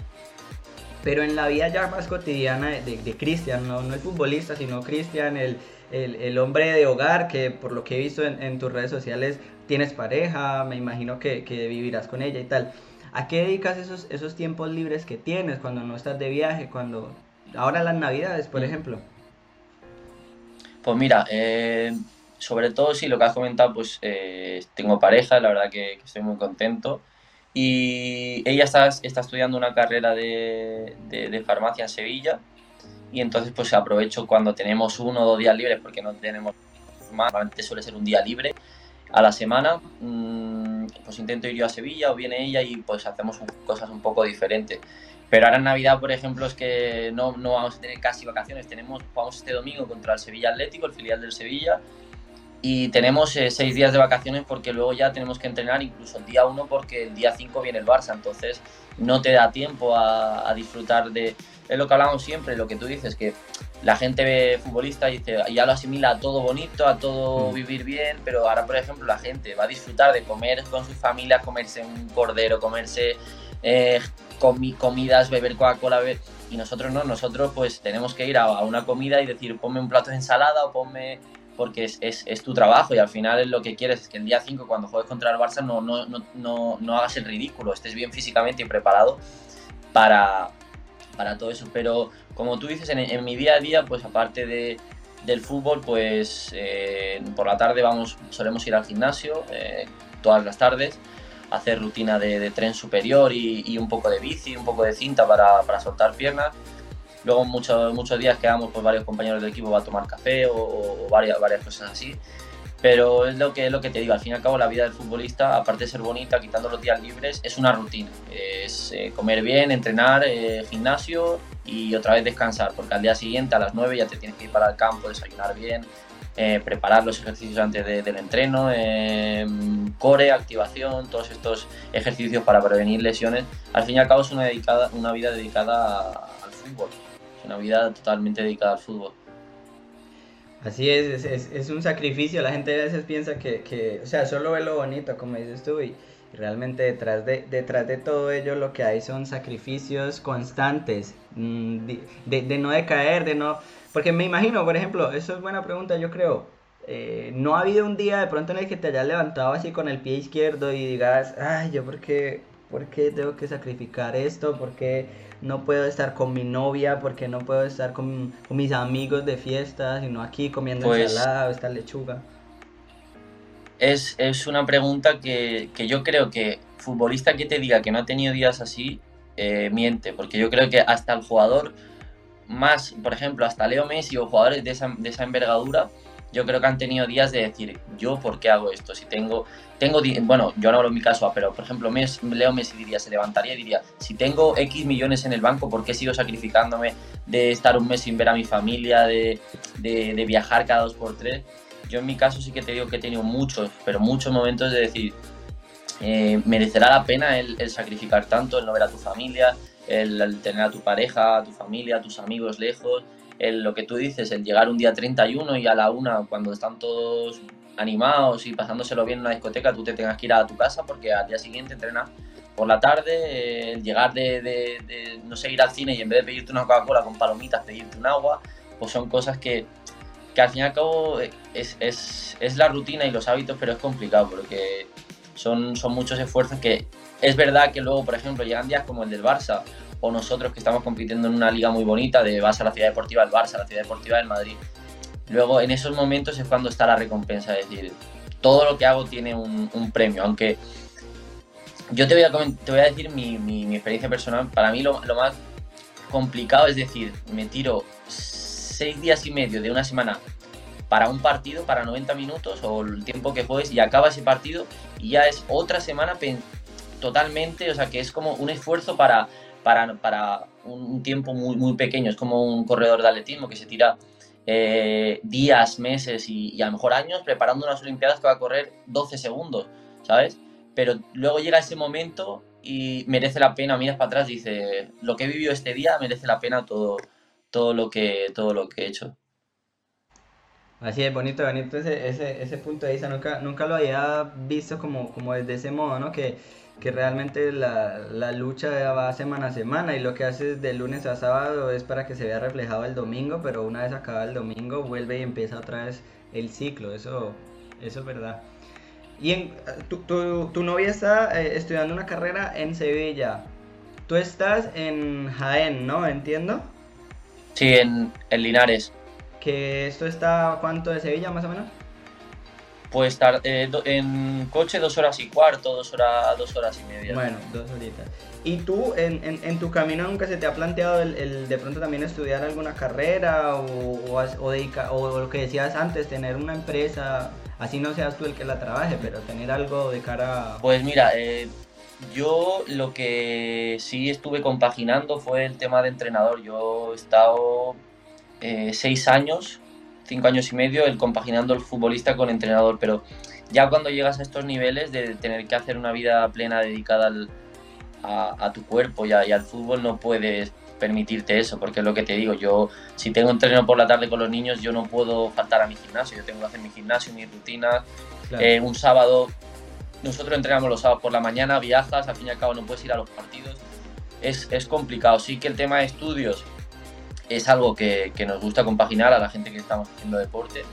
Pero en la vida ya más cotidiana de, Cristian, no, no el futbolista, sino Cristian, el, el, hombre de hogar, que por lo que he visto en, tus redes sociales tienes pareja, me imagino que, que, vivirás con ella y tal. ¿A qué dedicas esos, esos tiempos libres que tienes cuando no estás de viaje, cuando ahora las navidades, por mm. ejemplo? Pues mira, eh, sobre todo sí, lo que has comentado, pues eh, tengo pareja, la verdad que, estoy muy contento. Y ella está, está estudiando una carrera de, de, farmacia en Sevilla y entonces pues aprovecho cuando tenemos uno o dos días libres porque no tenemos más, normalmente suele ser un día libre a la semana, mm, pues intento ir yo a Sevilla o viene ella y pues hacemos cosas un poco diferentes. Pero ahora en Navidad, por ejemplo, es que no, no vamos a tener casi vacaciones. Tenemos, jugamos este domingo contra el Sevilla Atlético, el filial del Sevilla, y tenemos eh, seis días de vacaciones porque luego ya tenemos que entrenar incluso el día 1 porque el día 5 viene el Barça, entonces no te da tiempo a, disfrutar de... Es lo que hablamos siempre, lo que tú dices, que la gente ve futbolista y dice, ya lo asimila a todo bonito, a todo mm. vivir bien, pero ahora, por ejemplo, la gente va a disfrutar de comer con su familia, comerse un cordero, comerse eh, comidas, beber Coca-Cola, beber... Y nosotros no, nosotros pues tenemos que ir a, a una comida y decir, ponme un plato de ensalada o ponme porque es, es, es, tu trabajo y al final lo que quieres es que el día 5 cuando juegues contra el Barça no, no, no, no, hagas el ridículo, estés bien físicamente y preparado para, para todo eso. Pero como tú dices, en, mi día a día, pues aparte de, del fútbol, pues eh, por la tarde vamos, solemos ir al gimnasio eh, todas las tardes, hacer rutina de, tren superior y, y, un poco de bici, un poco de cinta para, para soltar piernas Luego muchos, muchos días quedamos pues varios compañeros del equipo a tomar café o, varias, varias cosas así. Pero es lo que, es lo que te digo, al fin y al cabo la vida del futbolista, aparte de ser bonita, quitando los días libres, es una rutina. Es eh, comer bien, entrenar, eh, gimnasio y otra vez descansar, porque al día siguiente a las 9 ya te tienes que ir para el campo, desayunar bien, eh, preparar los ejercicios antes del entreno, core, activación, todos estos ejercicios para prevenir lesiones. Al fin y al cabo es una, dedicada, una vida dedicada al fútbol una vida totalmente dedicada al fútbol. Así es, es, un sacrificio. La gente a veces piensa que, o sea, solo ve lo bonito, como dices tú, y, realmente detrás de, detrás de todo ello lo que hay son sacrificios constantes, mm, de, no decaer, de no... Porque me imagino, por ejemplo, eso es buena pregunta, yo creo. Eh, no ha habido un día de pronto en el que te hayas levantado así con el pie izquierdo y digas, ay, yo por qué, por qué tengo que sacrificar esto, por qué no puedo estar con mi novia porque no puedo estar con, mis amigos de fiesta, sino aquí comiendo pues, ensalada o esta lechuga? Es, una pregunta que, yo creo que futbolista que te diga que no ha tenido días así, eh, miente, porque yo creo que hasta el jugador más, por ejemplo, hasta Leo Messi o jugadores de esa, de esa envergadura, yo creo que han tenido días de decir, yo por qué hago esto, si tengo, tengo bueno, yo no hablo en mi caso, pero por ejemplo, Leo Messi diría, se levantaría y diría, si tengo X millones en el banco, ¿por qué sigo sacrificándome de estar un mes sin ver a mi familia, de, de, viajar cada dos por tres? Yo en mi caso sí que te digo que he tenido muchos, pero muchos momentos de decir, eh, merecerá la pena el, sacrificar tanto, el no ver a tu familia, el, el, tener a tu pareja, a tu familia, a tus amigos lejos, lo que tú dices, el llegar un día 31 y a la una, cuando están todos animados y pasándoselo bien en una discoteca, tú te tengas que ir a tu casa porque al día siguiente entrenas por la tarde, el llegar de, no sé, ir al cine y en vez de pedirte una Coca-Cola con palomitas, pedirte un agua, pues son cosas que, que al fin y al cabo es, es, es, la rutina y los hábitos, pero es complicado porque son, son muchos esfuerzos que es verdad que luego, por ejemplo, llegan días como el del Barça o nosotros que estamos compitiendo en una liga muy bonita de vas a la ciudad deportiva del Barça, a la ciudad deportiva del Madrid. Luego en esos momentos es cuando está la recompensa, es decir, todo lo que hago tiene un, premio, aunque yo te voy a, te voy a decir mi, mi, experiencia personal, para mí lo, lo, más complicado es decir, me tiro seis días y medio de una semana para un partido, para 90 minutos o el tiempo que juegues y acaba ese partido y ya es otra semana totalmente, o sea, que es como un esfuerzo para, para, para un tiempo muy, muy pequeño, es como un corredor de atletismo que se tira eh, días, meses y, a lo mejor años preparando unas Olimpiadas que va a correr 12 segundos, ¿sabes? Pero luego llega ese momento y merece la pena, miras para atrás y dices, lo que he vivido este día merece la pena todo, todo, lo, que, todo lo que he hecho. Así es, bonito, bonito ese, ese, ese punto de vista, nunca, nunca lo había visto como, como desde ese modo, ¿no? Que, que realmente la, la, lucha va semana a semana y lo que haces de lunes a sábado es para que se vea reflejado el domingo, pero una vez acaba el domingo vuelve y empieza otra vez el ciclo, eso, eso es verdad. Y en, tu, tu, tu novia está eh, estudiando una carrera en Sevilla, tú estás en Jaén, ¿no? ¿Entiendo? Sí, en, en Linares. ¿Que esto está cuánto de Sevilla más o menos? Pues estar eh, en coche dos horas y cuarto, dos horas, dos horas y media. Bueno, dos horitas. ¿Y tú en, en, en tu camino nunca se te ha planteado el, el, de pronto también estudiar alguna carrera o, o, o, dedica, o, lo que decías antes, tener una empresa, así no seas tú el que la trabaje, pero tener algo de cara... Pues mira, eh, yo lo que sí estuve compaginando fue el tema de entrenador. Yo he estado eh, seis años cinco años y medio el compaginando el futbolista con entrenador, pero ya cuando llegas a estos niveles de tener que hacer una vida plena dedicada al, a, tu cuerpo y, al fútbol, no puedes permitirte eso, porque es lo que te digo, yo si tengo entreno por la tarde con los niños, yo no puedo faltar a mi gimnasio, yo tengo que hacer mi gimnasio, mi rutina, claro. eh, un sábado, nosotros entrenamos los sábados por la mañana, viajas, al fin y al cabo no puedes ir a los partidos, es, es complicado, sí que el tema de estudios es algo que, que, nos gusta compaginar a la gente que estamos haciendo deporte,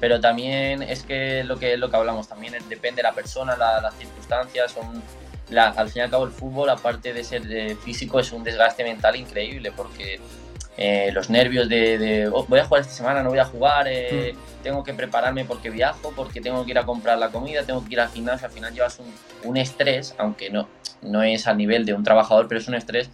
pero también es que lo que, lo que hablamos, también depende de la persona, la, las circunstancias, son, la, al fin y al cabo el fútbol, aparte de ser eh, físico, es un desgaste mental increíble, porque eh, los nervios de, de oh, voy a jugar esta semana, no voy a jugar, eh, mm. tengo que prepararme porque viajo, porque tengo que ir a comprar la comida, tengo que ir al gimnasio, al final llevas un, un estrés, aunque no, no es al nivel de un trabajador, pero es un estrés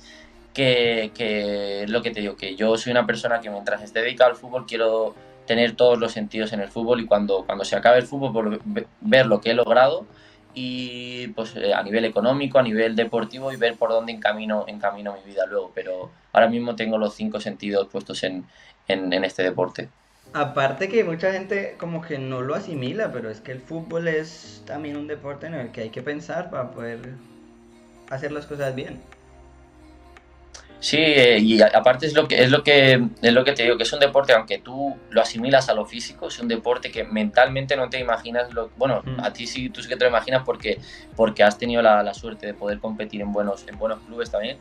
que, que, lo que te digo, que yo soy una persona que mientras esté dedicado al fútbol quiero tener todos los sentidos en el fútbol y cuando, cuando se acabe el fútbol ver lo que he logrado y pues eh, a nivel económico, a nivel deportivo y ver por dónde encamino, encamino mi vida luego. Pero ahora mismo tengo los cinco sentidos puestos en, en, en este deporte. Aparte que mucha gente como que no lo asimila, pero es que el fútbol es también un deporte en el que hay que pensar para poder hacer las cosas bien. Sí, eh, y aparte es lo que es lo que es lo que te digo, que es un deporte, aunque tú lo asimilas a lo físico, es un deporte que mentalmente no te imaginas lo bueno, mm. a ti sí tú sí que te lo imaginas porque, porque has tenido la, la, suerte de poder competir en buenos, en buenos clubes también.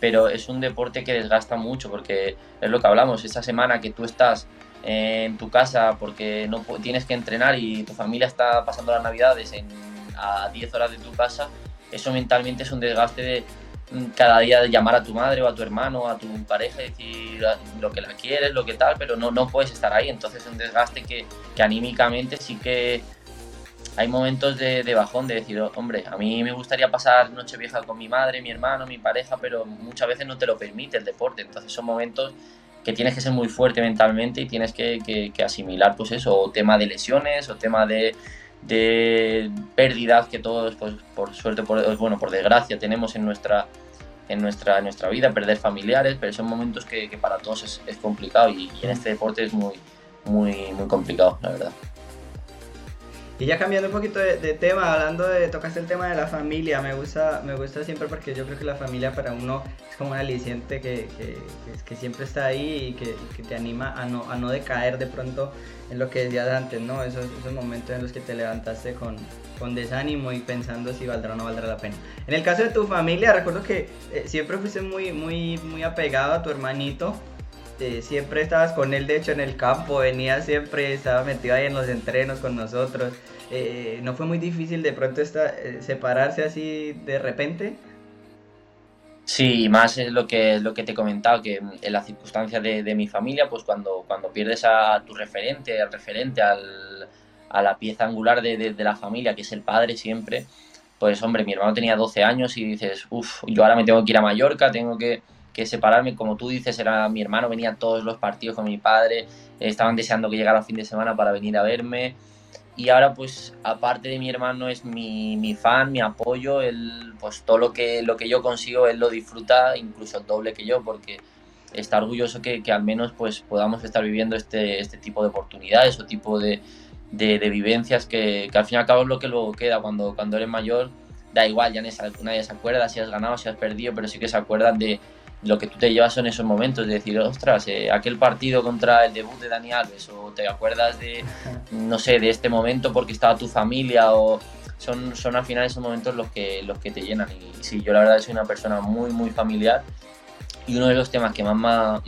Pero es un deporte que desgasta mucho, porque es lo que hablamos, esta semana que tú estás en tu casa porque no tienes que entrenar y tu familia está pasando las navidades en, a 10 horas de tu casa, eso mentalmente es un desgaste de cada día llamar a tu madre o a tu hermano, a tu pareja y decir lo que la quieres, lo que tal, pero no, no puedes estar ahí. Entonces es un desgaste que, que anímicamente sí que hay momentos de, de, bajón de decir, hombre, a mí me gustaría pasar noche vieja con mi madre, mi hermano, mi pareja, pero muchas veces no te lo permite el deporte. Entonces son momentos que tienes que ser muy fuerte mentalmente y tienes que, que, que asimilar pues eso, o tema de lesiones, o tema de, de pérdidas que todos, pues, por suerte, por, bueno, por desgracia, tenemos en nuestra, en nuestra, en nuestra vida, perder familiares, pero son momentos que, que para todos es, es complicado y, y, en este deporte es muy, muy, muy complicado, la verdad. Y ya cambiando un poquito de, de, tema, hablando de, tocaste el tema de la familia, me gusta, me gusta siempre porque yo creo que la familia para uno es como un aliciente que, que, que siempre está ahí y que, que, te anima a no, a no decaer de pronto en lo que decías antes, ¿no? Esos, esos momentos en los que te levantaste con, con desánimo y pensando si valdrá o no valdrá la pena. En el caso de tu familia, recuerdo que eh, siempre fuiste muy, muy, muy apegado a tu hermanito, eh, siempre estabas con él, de hecho, en el campo, venía siempre, estaba metido ahí en los entrenos con nosotros. Eh, ¿No fue muy difícil de pronto esta, eh, separarse así de repente? Sí, más es lo que, lo que te he comentado, que en las circunstancias de, de mi familia, pues cuando, cuando pierdes a tu referente, al referente, al, a la pieza angular de, de, la familia, que es el padre siempre, pues hombre, mi hermano tenía 12 años y dices, uff, yo ahora me tengo que ir a Mallorca, tengo que, que separarme, como tú dices, era mi hermano, venía todos los partidos con mi padre, estaban deseando que llegara el fin de semana para venir a verme. Y ahora pues aparte de mi hermano es mi, mi, fan, mi apoyo, él pues todo lo que, lo que yo consigo él lo disfruta incluso el doble que yo porque está orgulloso que, que al menos pues podamos estar viviendo este, este tipo de oportunidades o tipo de, de, vivencias que, que, al fin y al cabo es lo que luego queda. Cuando, cuando eres mayor da igual, ya nadie se acuerda si has ganado, si has perdido, pero sí que se acuerdan de, lo que tú te llevas en esos momentos, de decir, ostras, eh, aquel partido contra el debut de Dani Alves, o te acuerdas de, no sé, de este momento porque estaba tu familia, o son, son al final esos momentos los que, los que te llenan. Y sí, yo la verdad soy una persona muy, muy familiar. Y uno de los temas que más,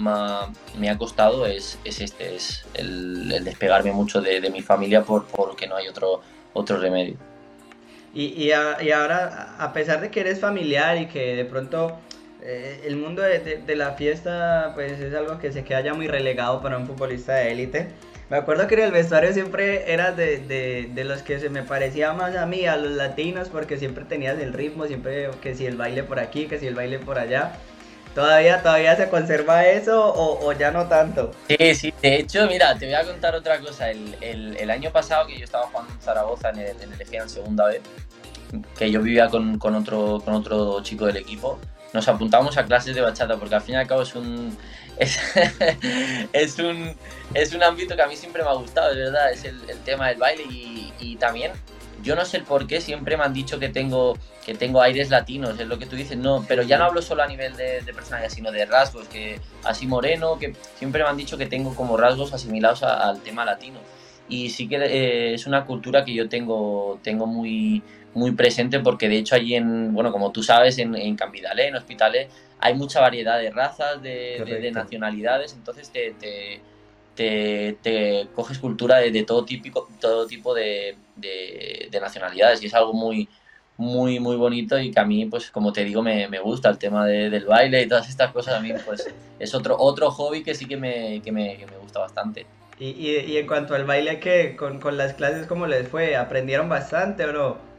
me ha costado es, es este, es el, despegarme mucho de, mi familia por, porque no hay otro, otro remedio. Y, y, ahora, a pesar de que eres familiar y que de pronto eh, el mundo de, la fiesta pues es algo que se queda ya muy relegado para un futbolista de élite. Me acuerdo que en el vestuario siempre eras de, los que se me parecía más a mí, a los latinos, porque siempre tenías el ritmo, siempre que si el baile por aquí, que si el baile por allá. ¿Todavía, todavía se conserva eso o, ya no tanto? Sí, sí, de hecho, mira, te voy a contar otra cosa. El, año pasado que yo estaba jugando en Zaragoza en el, en el segunda vez, que yo vivía con, otro, con otro chico del equipo, nos apuntamos a clases de bachata, porque al fin y al cabo es un, es, un, es un ámbito que a mí siempre me ha gustado, es verdad, es el, tema del baile y, también yo no sé el por qué siempre me han dicho que tengo, que tengo aires latinos, es lo que tú dices, no, pero ya no hablo solo a nivel de, de personalidad, sino de rasgos, que así moreno, que siempre me han dicho que tengo como rasgos asimilados al tema latino. Y sí que eh, es una cultura que yo tengo, tengo muy, muy presente porque de hecho allí en, bueno, como tú sabes, en, en Cambidale, en Hospitales, hay mucha variedad de razas, de, nacionalidades, entonces te, te, te, coges cultura de, todo, típico, todo tipo de, nacionalidades y es algo muy, muy, muy bonito y que a mí, pues como te digo, me, me gusta el tema del baile y todas estas cosas, a mí pues es otro, otro hobby que sí que me, que me, que me gusta bastante. Y, y, y, en cuanto al baile, ¿qué? Con, con las clases, ¿cómo les fue? ¿Aprendieron bastante o no?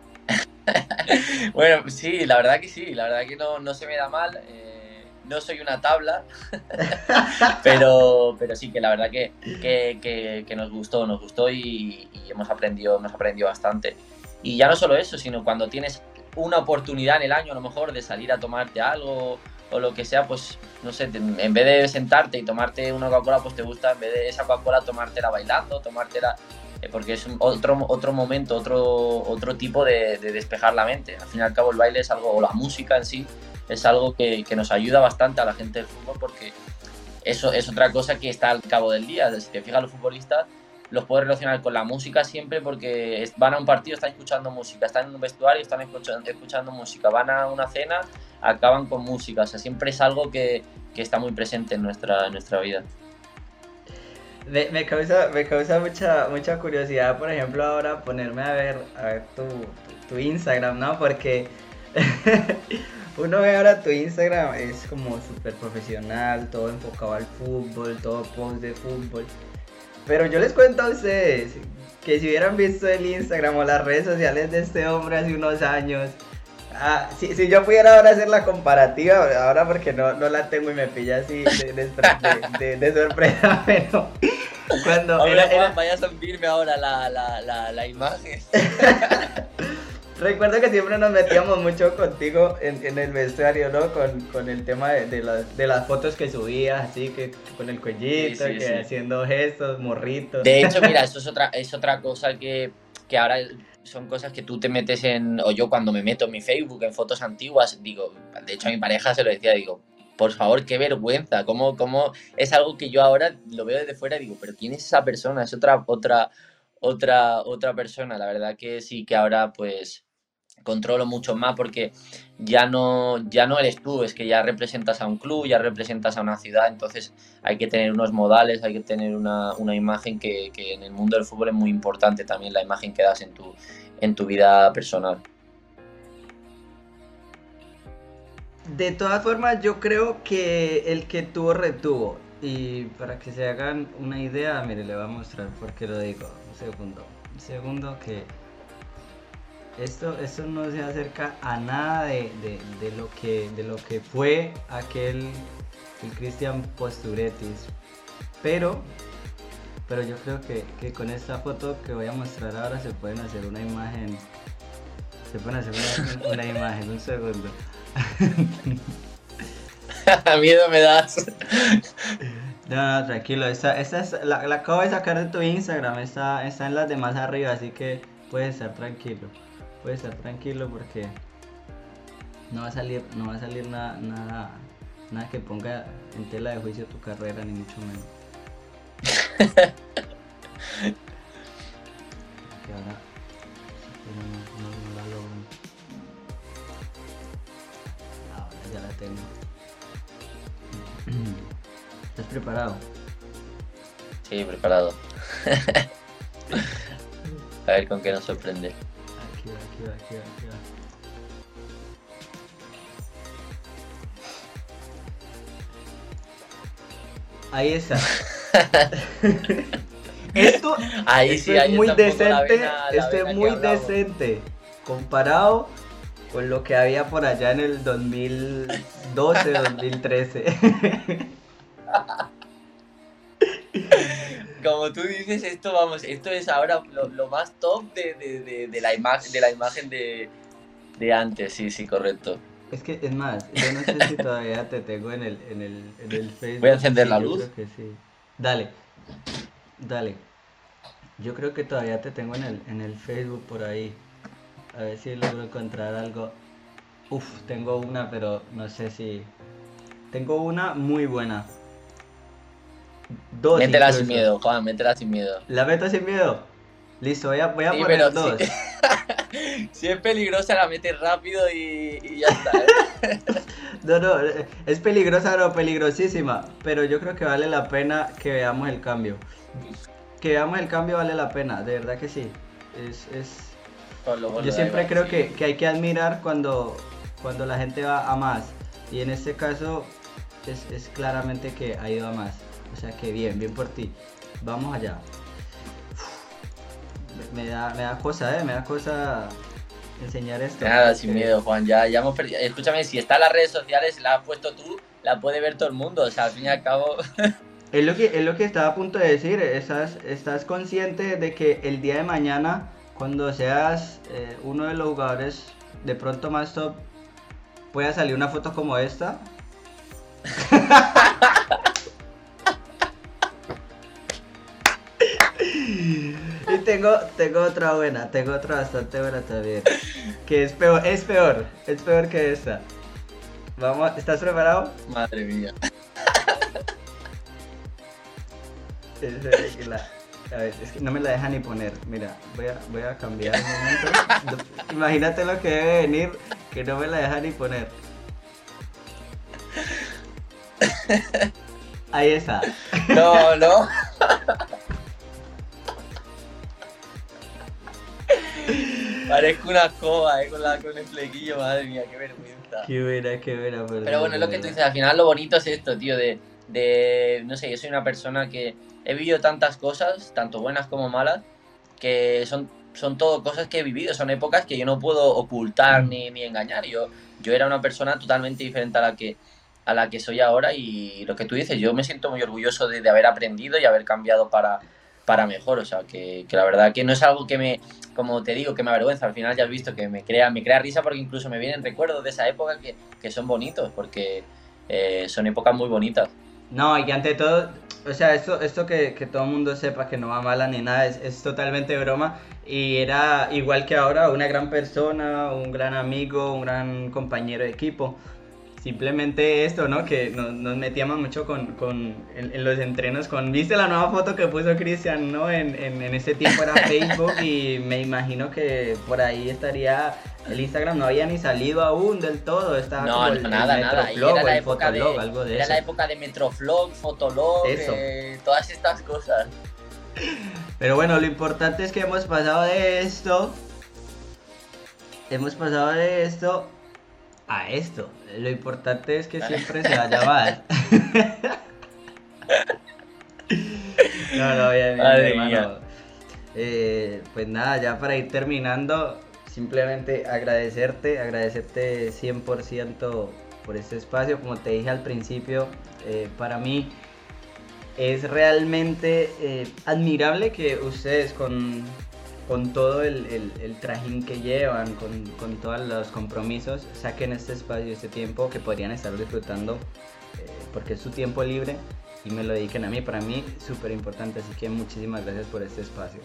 Bueno, sí, la verdad que sí, la verdad que no, no se me da mal. Eh, no soy una tabla, pero, pero sí que la verdad que, que, que, nos gustó, nos gustó y, hemos aprendido, hemos aprendido bastante. Y ya no solo eso, sino cuando tienes una oportunidad en el año a lo mejor de salir a tomarte algo o lo que sea, pues no sé, en vez de sentarte y tomarte una Coca-Cola, pues te gusta en vez de esa Coca-Cola tomártela bailando, tomártela porque es otro, otro momento, otro, otro tipo de, despejar la mente. Al fin y al cabo el baile es algo, o la música en sí, es algo que, nos ayuda bastante a la gente del fútbol porque eso es otra cosa que está al cabo del día. Si te fijas, los futbolistas los puedes relacionar con la música siempre porque van a un partido, están escuchando música, están en un vestuario, están escuchando, escuchando música, van a una cena, acaban con música. O sea, siempre es algo que, que está muy presente en nuestra, en nuestra vida. Me, causa, me causa mucha, mucha curiosidad, por ejemplo, ahora ponerme a ver, a ver tu, tu, Instagram, ¿no? Porque uno ve ahora tu Instagram, es como súper profesional, todo enfocado al fútbol, todo post de fútbol. Pero yo les cuento a ustedes que si hubieran visto el Instagram o las redes sociales de este hombre hace unos años, Ah, si, si, yo pudiera ahora hacer la comparativa, ahora porque no, no la tengo y me pilla así de, de, sorpresa, pero cuando ahora, era, a subirme ahora la, la, la, la imagen. Recuerdo que siempre nos metíamos mucho contigo en, en el vestuario, ¿no? Con, con el tema de, de, las, de las fotos que subías, así que con el cuellito, que haciendo gestos, morritos. De hecho, mira, eso es otra, es otra cosa que, que ahora son cosas que tú te metes en, o yo cuando me meto en mi Facebook, en fotos antiguas, digo, de hecho a mi pareja se lo decía, digo, por favor, qué vergüenza, cómo, cómo es algo que yo ahora lo veo desde fuera y digo, pero ¿quién es esa persona? Es otra, otra, otra, otra persona, la verdad que sí que ahora pues controlo mucho más porque ya no, ya no eres tú, es que ya representas a un club, ya representas a una ciudad, entonces hay que tener unos modales, hay que tener una, una imagen que, que, en el mundo del fútbol es muy importante también, la imagen que das en tu, en tu vida personal. De todas formas, yo creo que el que tuvo retuvo. Y para que se hagan una idea, mire, le voy a mostrar por qué lo digo. Un segundo. Un segundo que esto, esto no se acerca a nada de, lo, que, de lo que fue aquel el Cristian Posturetis. Pero Pero yo creo que, que con esta foto que voy a mostrar ahora se pueden hacer una imagen. Se pueden hacer una, una imagen, un segundo. Miedo me das. No, no, tranquilo, esta, esta es, la, la acabo de sacar de tu Instagram, está, está en las de más arriba, así que puedes estar tranquilo. Puedes estar tranquilo porque no va a salir, no va a salir nada, nada, nada que ponga en tela de juicio tu carrera, ni mucho menos. Que ahora pero no, no, no la. Ahora ya la tengo. ¿Estás preparado? Sí, preparado. A ver con qué nos sorprende. Aquí va, aquí aquí va, aquí. Ahí está. esto Ahí esto sí, es ahí muy la decente, vena- la esto es muy decente comparado con lo que había por allá en el 2012, 2013. Como tú dices, esto vamos, esto es ahora lo, lo más top de, de, de, de la imagen de la imagen de, de antes, sí, sí, correcto. Es que, es más, yo no sé si todavía te tengo en el, en el, en el Facebook. Voy a encender Sí, la luz. creo que sí. Dale, dale. Yo creo que todavía te tengo en el, en el Facebook por ahí. A ver si logro encontrar algo. Uf, tengo una, pero no sé si... Tengo una muy buena. Dos. métela sin miedo, Juan, métela sin miedo. ¿La meto sin miedo? Listo, voy a, voy a Sí, poner pero dos. Si es peligrosa, la metes rápido y, y ya está. ¿eh? No, no, es peligrosa, no, peligrosísima, pero yo creo que vale la pena que veamos el cambio. Que veamos el cambio vale la pena, de verdad que sí. Es, es... Yo siempre creo sí. que, que hay que admirar cuando, cuando la gente va a más. Y en este caso es, es claramente que ha ido a más. O sea que bien, bien por ti. Vamos allá. Me, me da, me da cosa, ¿eh? Me da cosa enseñar esto. Nada, sin porque- miedo, Juan. Ya, ya hemos perdido. Escúchame, si está en las redes sociales, la has puesto tú, la puede ver todo el mundo. O sea, al fin y al cabo. Es lo que, es lo que estaba a punto de decir, estás, estás consciente de que el día de mañana, cuando seas eh, uno de los jugadores de pronto más top, pueda salir una foto como esta. tengo, tengo otra buena, tengo otra bastante buena también. Que es peor, es peor, es peor que esta. Vamos, ¿estás preparado? Madre mía. A ver, es que no me la deja ni poner. Mira, voy a, voy a cambiar un momento. Imagínate lo que debe venir, que no me la deja ni poner. Ahí está. No, no. Parezco una escoba, eh, con, la, con el flequillo, madre mía, qué vergüenza. Qué buena, qué buena. por Pero bueno, es lo que tú dices, al final lo bonito es esto, tío, de, de, no sé, yo soy una persona que he vivido tantas cosas, tanto buenas como malas, que son, son todo cosas que he vivido, son épocas que yo no puedo ocultar ni, ni engañar. Yo, yo era una persona totalmente diferente a la que a la que soy ahora y lo que tú dices, yo me siento muy orgulloso de, de haber aprendido y haber cambiado para, para mejor, o sea, que, la verdad que no es algo que me, como te digo, que me avergüenza, al final ya has visto que me crea, me crea risa porque incluso me vienen recuerdos de esa época que, que son bonitos, porque eh, son épocas muy bonitas. No, y ante todo, o sea, esto, esto que, que todo el mundo sepa que no va mala ni nada, es, es totalmente broma. Y era igual que ahora, una gran persona, un gran amigo, un gran compañero de equipo. Simplemente esto, ¿no? Que nos, nos metíamos mucho con, con en, en los entrenos con... ¿Viste la nueva foto que puso Cristian, no? En, en, en ese tiempo era Facebook y me imagino que por ahí estaría... El Instagram no había ni salido aún del todo, estaba No, como no, el, el nada, nada. Y Metroflog era o la el época de, Fotolog, algo de era la época de Metroflog, Fotolog, eh, todas estas cosas. Pero bueno, lo importante es que hemos pasado de esto. Hemos pasado de esto a esto. Lo importante es que siempre se vaya más. no, no, bien, hermano. Eh, pues nada, ya para ir terminando, simplemente agradecerte, agradecerte 100% por este espacio. Como te dije al principio, eh, para mí es realmente eh, admirable que ustedes con, con todo el, el, trajín que llevan, con, con, todos los compromisos, saquen este espacio, este tiempo que podrían estar disfrutando eh, porque es su tiempo libre y me lo dediquen a mí. Para mí, súper importante, así que muchísimas gracias por este espacio.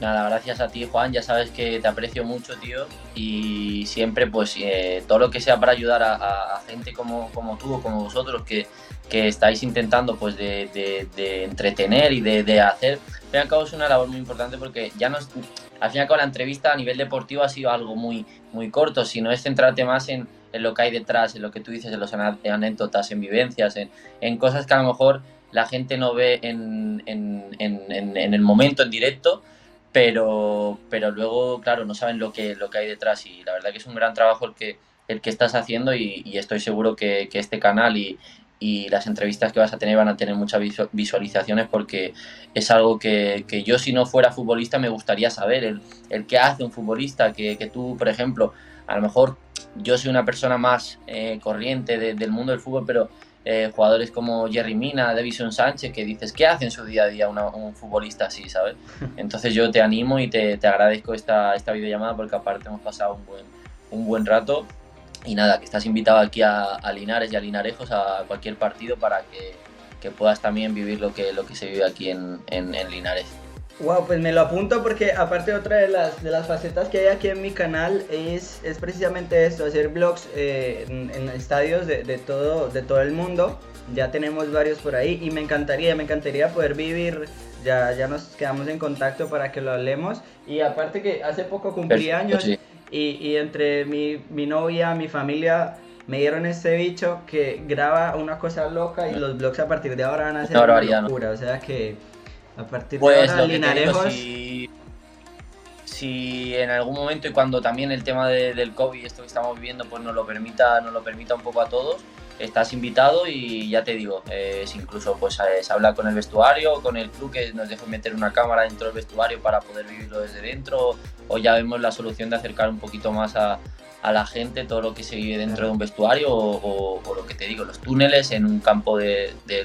Nada, gracias a ti Juan, ya sabes que te aprecio mucho, tío, y siempre pues eh, todo lo que sea para ayudar a, gente como, como tú o como vosotros que, que estáis intentando pues de, de, entretener y de, hacer, al fin y al cabo es una labor muy importante porque ya no es, al fin y al cabo la entrevista a nivel deportivo ha sido algo muy, muy corto, sino es centrarte más en, en lo que hay detrás, en lo que tú dices, en los anécdotas, en vivencias, en, en cosas que a lo mejor la gente no ve en, en, en el momento, en directo, pero, pero luego, claro, no saben lo que, lo que hay detrás. Y la verdad que es un gran trabajo el que, el que estás haciendo y, estoy seguro que, que, este canal y, y las entrevistas que vas a tener van a tener muchas visualizaciones porque es algo que, que, yo si no fuera futbolista me gustaría saber, el, el qué hace un futbolista, que, que, tú, por ejemplo, a lo mejor yo soy una persona más eh, corriente del mundo del fútbol, pero eh, jugadores como Jerry Mina, Davison Sánchez, que dices, ¿qué hace en su día a día un futbolista así, ¿sabes? Entonces yo te animo y te, te, agradezco esta, esta videollamada porque aparte hemos pasado un buen, un buen rato y nada, que estás invitado aquí a, a Linares y a Linarejos a cualquier partido para que, que, puedas también vivir lo que, lo que se vive aquí en, en, en Linares. Wow, pues me lo apunto porque aparte otra de las, de las facetas que hay aquí en mi canal es, es precisamente esto, hacer vlogs eh, en, estadios de, de, todo, de todo el mundo. Ya tenemos varios por ahí y me encantaría, me encantaría poder vivir, ya, ya nos quedamos en contacto para que lo hablemos. Y aparte que hace poco cumplí años y, y, entre mi, mi novia, mi familia, me dieron este bicho que graba una cosa loca y los vlogs a partir de ahora van a ser una locura. O sea que a partir pues de ahora, si, en algún momento y cuando también el tema del COVID, esto que estamos viviendo, pues nos lo permita, nos lo permita un poco a todos, estás invitado y ya te digo, es incluso pues eh, se habla con el vestuario, con el club que nos deje meter una cámara dentro del vestuario para poder vivirlo desde dentro, o ya vemos la solución de acercar un poquito más a, a la gente todo lo que se vive dentro de un vestuario o, lo que te digo, los túneles en un campo de, de,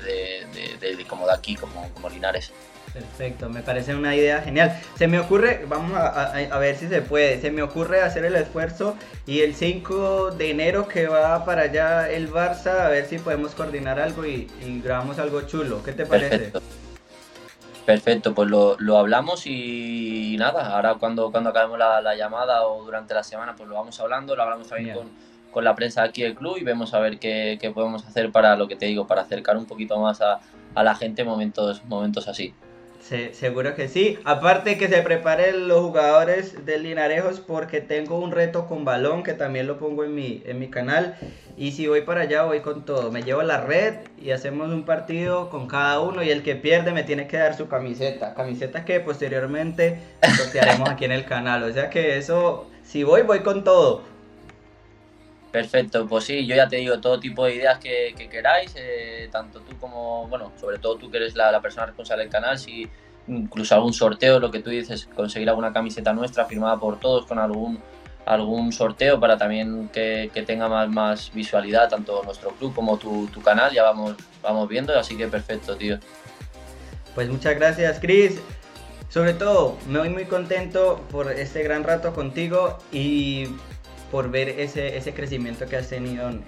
de como de aquí, como, como Linares. Perfecto, me parece una idea genial. Se me ocurre, vamos a, a, ver si se puede, se me ocurre hacer el esfuerzo y el 5 de enero que va para allá el Barça, a ver si podemos coordinar algo y, grabamos algo chulo. ¿Qué te parece? Perfecto, Perfecto pues lo, lo, hablamos y nada, ahora cuando, cuando acabemos la, la, llamada o durante la semana pues lo vamos hablando, lo hablamos también con, con, la prensa aquí del club y vemos a ver qué, qué, podemos hacer para lo que te digo, para acercar un poquito más a, a la gente momentos, momentos así seguro que sí. Aparte que se preparen los jugadores del Linarejos porque tengo un reto con balón que también lo pongo en mi, en mi canal. Y si voy para allá voy con todo. Me llevo la red y hacemos un partido con cada uno y el que pierde me tiene que dar su camiseta. Camiseta que posteriormente sortearemos aquí en el canal. O sea que eso, si voy, voy con todo. Perfecto, pues sí, yo ya te digo todo tipo de ideas que, queráis, eh, tanto tú como, bueno, sobre todo tú que eres la, persona responsable del canal, si incluso algún sorteo, lo que tú dices, conseguir alguna camiseta nuestra firmada por todos con algún algún sorteo para también que, tenga más, más visualidad, tanto nuestro club como tu, tu, canal, ya vamos, vamos viendo, así que perfecto, tío. Pues muchas gracias, Chris. Sobre todo, me voy muy contento por este gran rato contigo y por ver ese, ese crecimiento que has tenido en,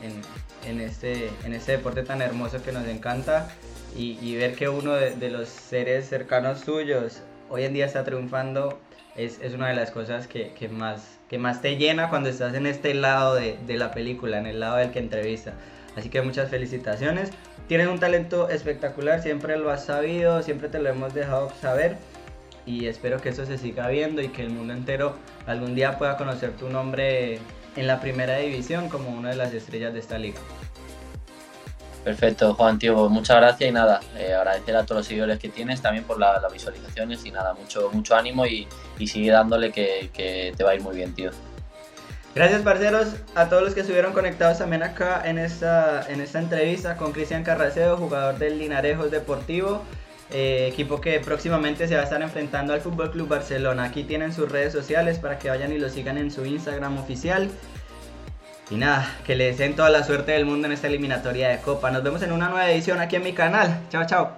en, este, en este deporte tan hermoso que nos encanta y, ver que uno de, de, los seres cercanos tuyos hoy en día está triunfando es, es una de las cosas que, que, más, que más te llena cuando estás en este lado de, de la película, en el lado del que entrevista. Así que muchas felicitaciones. Tienes un talento espectacular, siempre lo has sabido, siempre te lo hemos dejado saber y espero que eso se siga viendo y que el mundo entero algún día pueda conocer tu nombre en la primera división como una de las estrellas de esta liga. Perfecto, Juan, tío, muchas gracias y nada, eh, agradecer a todos los seguidores que tienes también por las visualizaciones y nada, mucho, mucho ánimo y, y sigue dándole que, que, te va a ir muy bien, tío. Gracias, parceros, a todos los que estuvieron conectados también acá en esta, en esta entrevista con Cristian Carracedo, jugador del Linarejos Deportivo. Eh, equipo que próximamente se va a estar enfrentando al Fútbol Club Barcelona. Aquí tienen sus redes sociales para que vayan y lo sigan en su Instagram oficial. Y nada, que le deseen toda la suerte del mundo en esta eliminatoria de Copa. Nos vemos en una nueva edición aquí en mi canal. Chao, chao.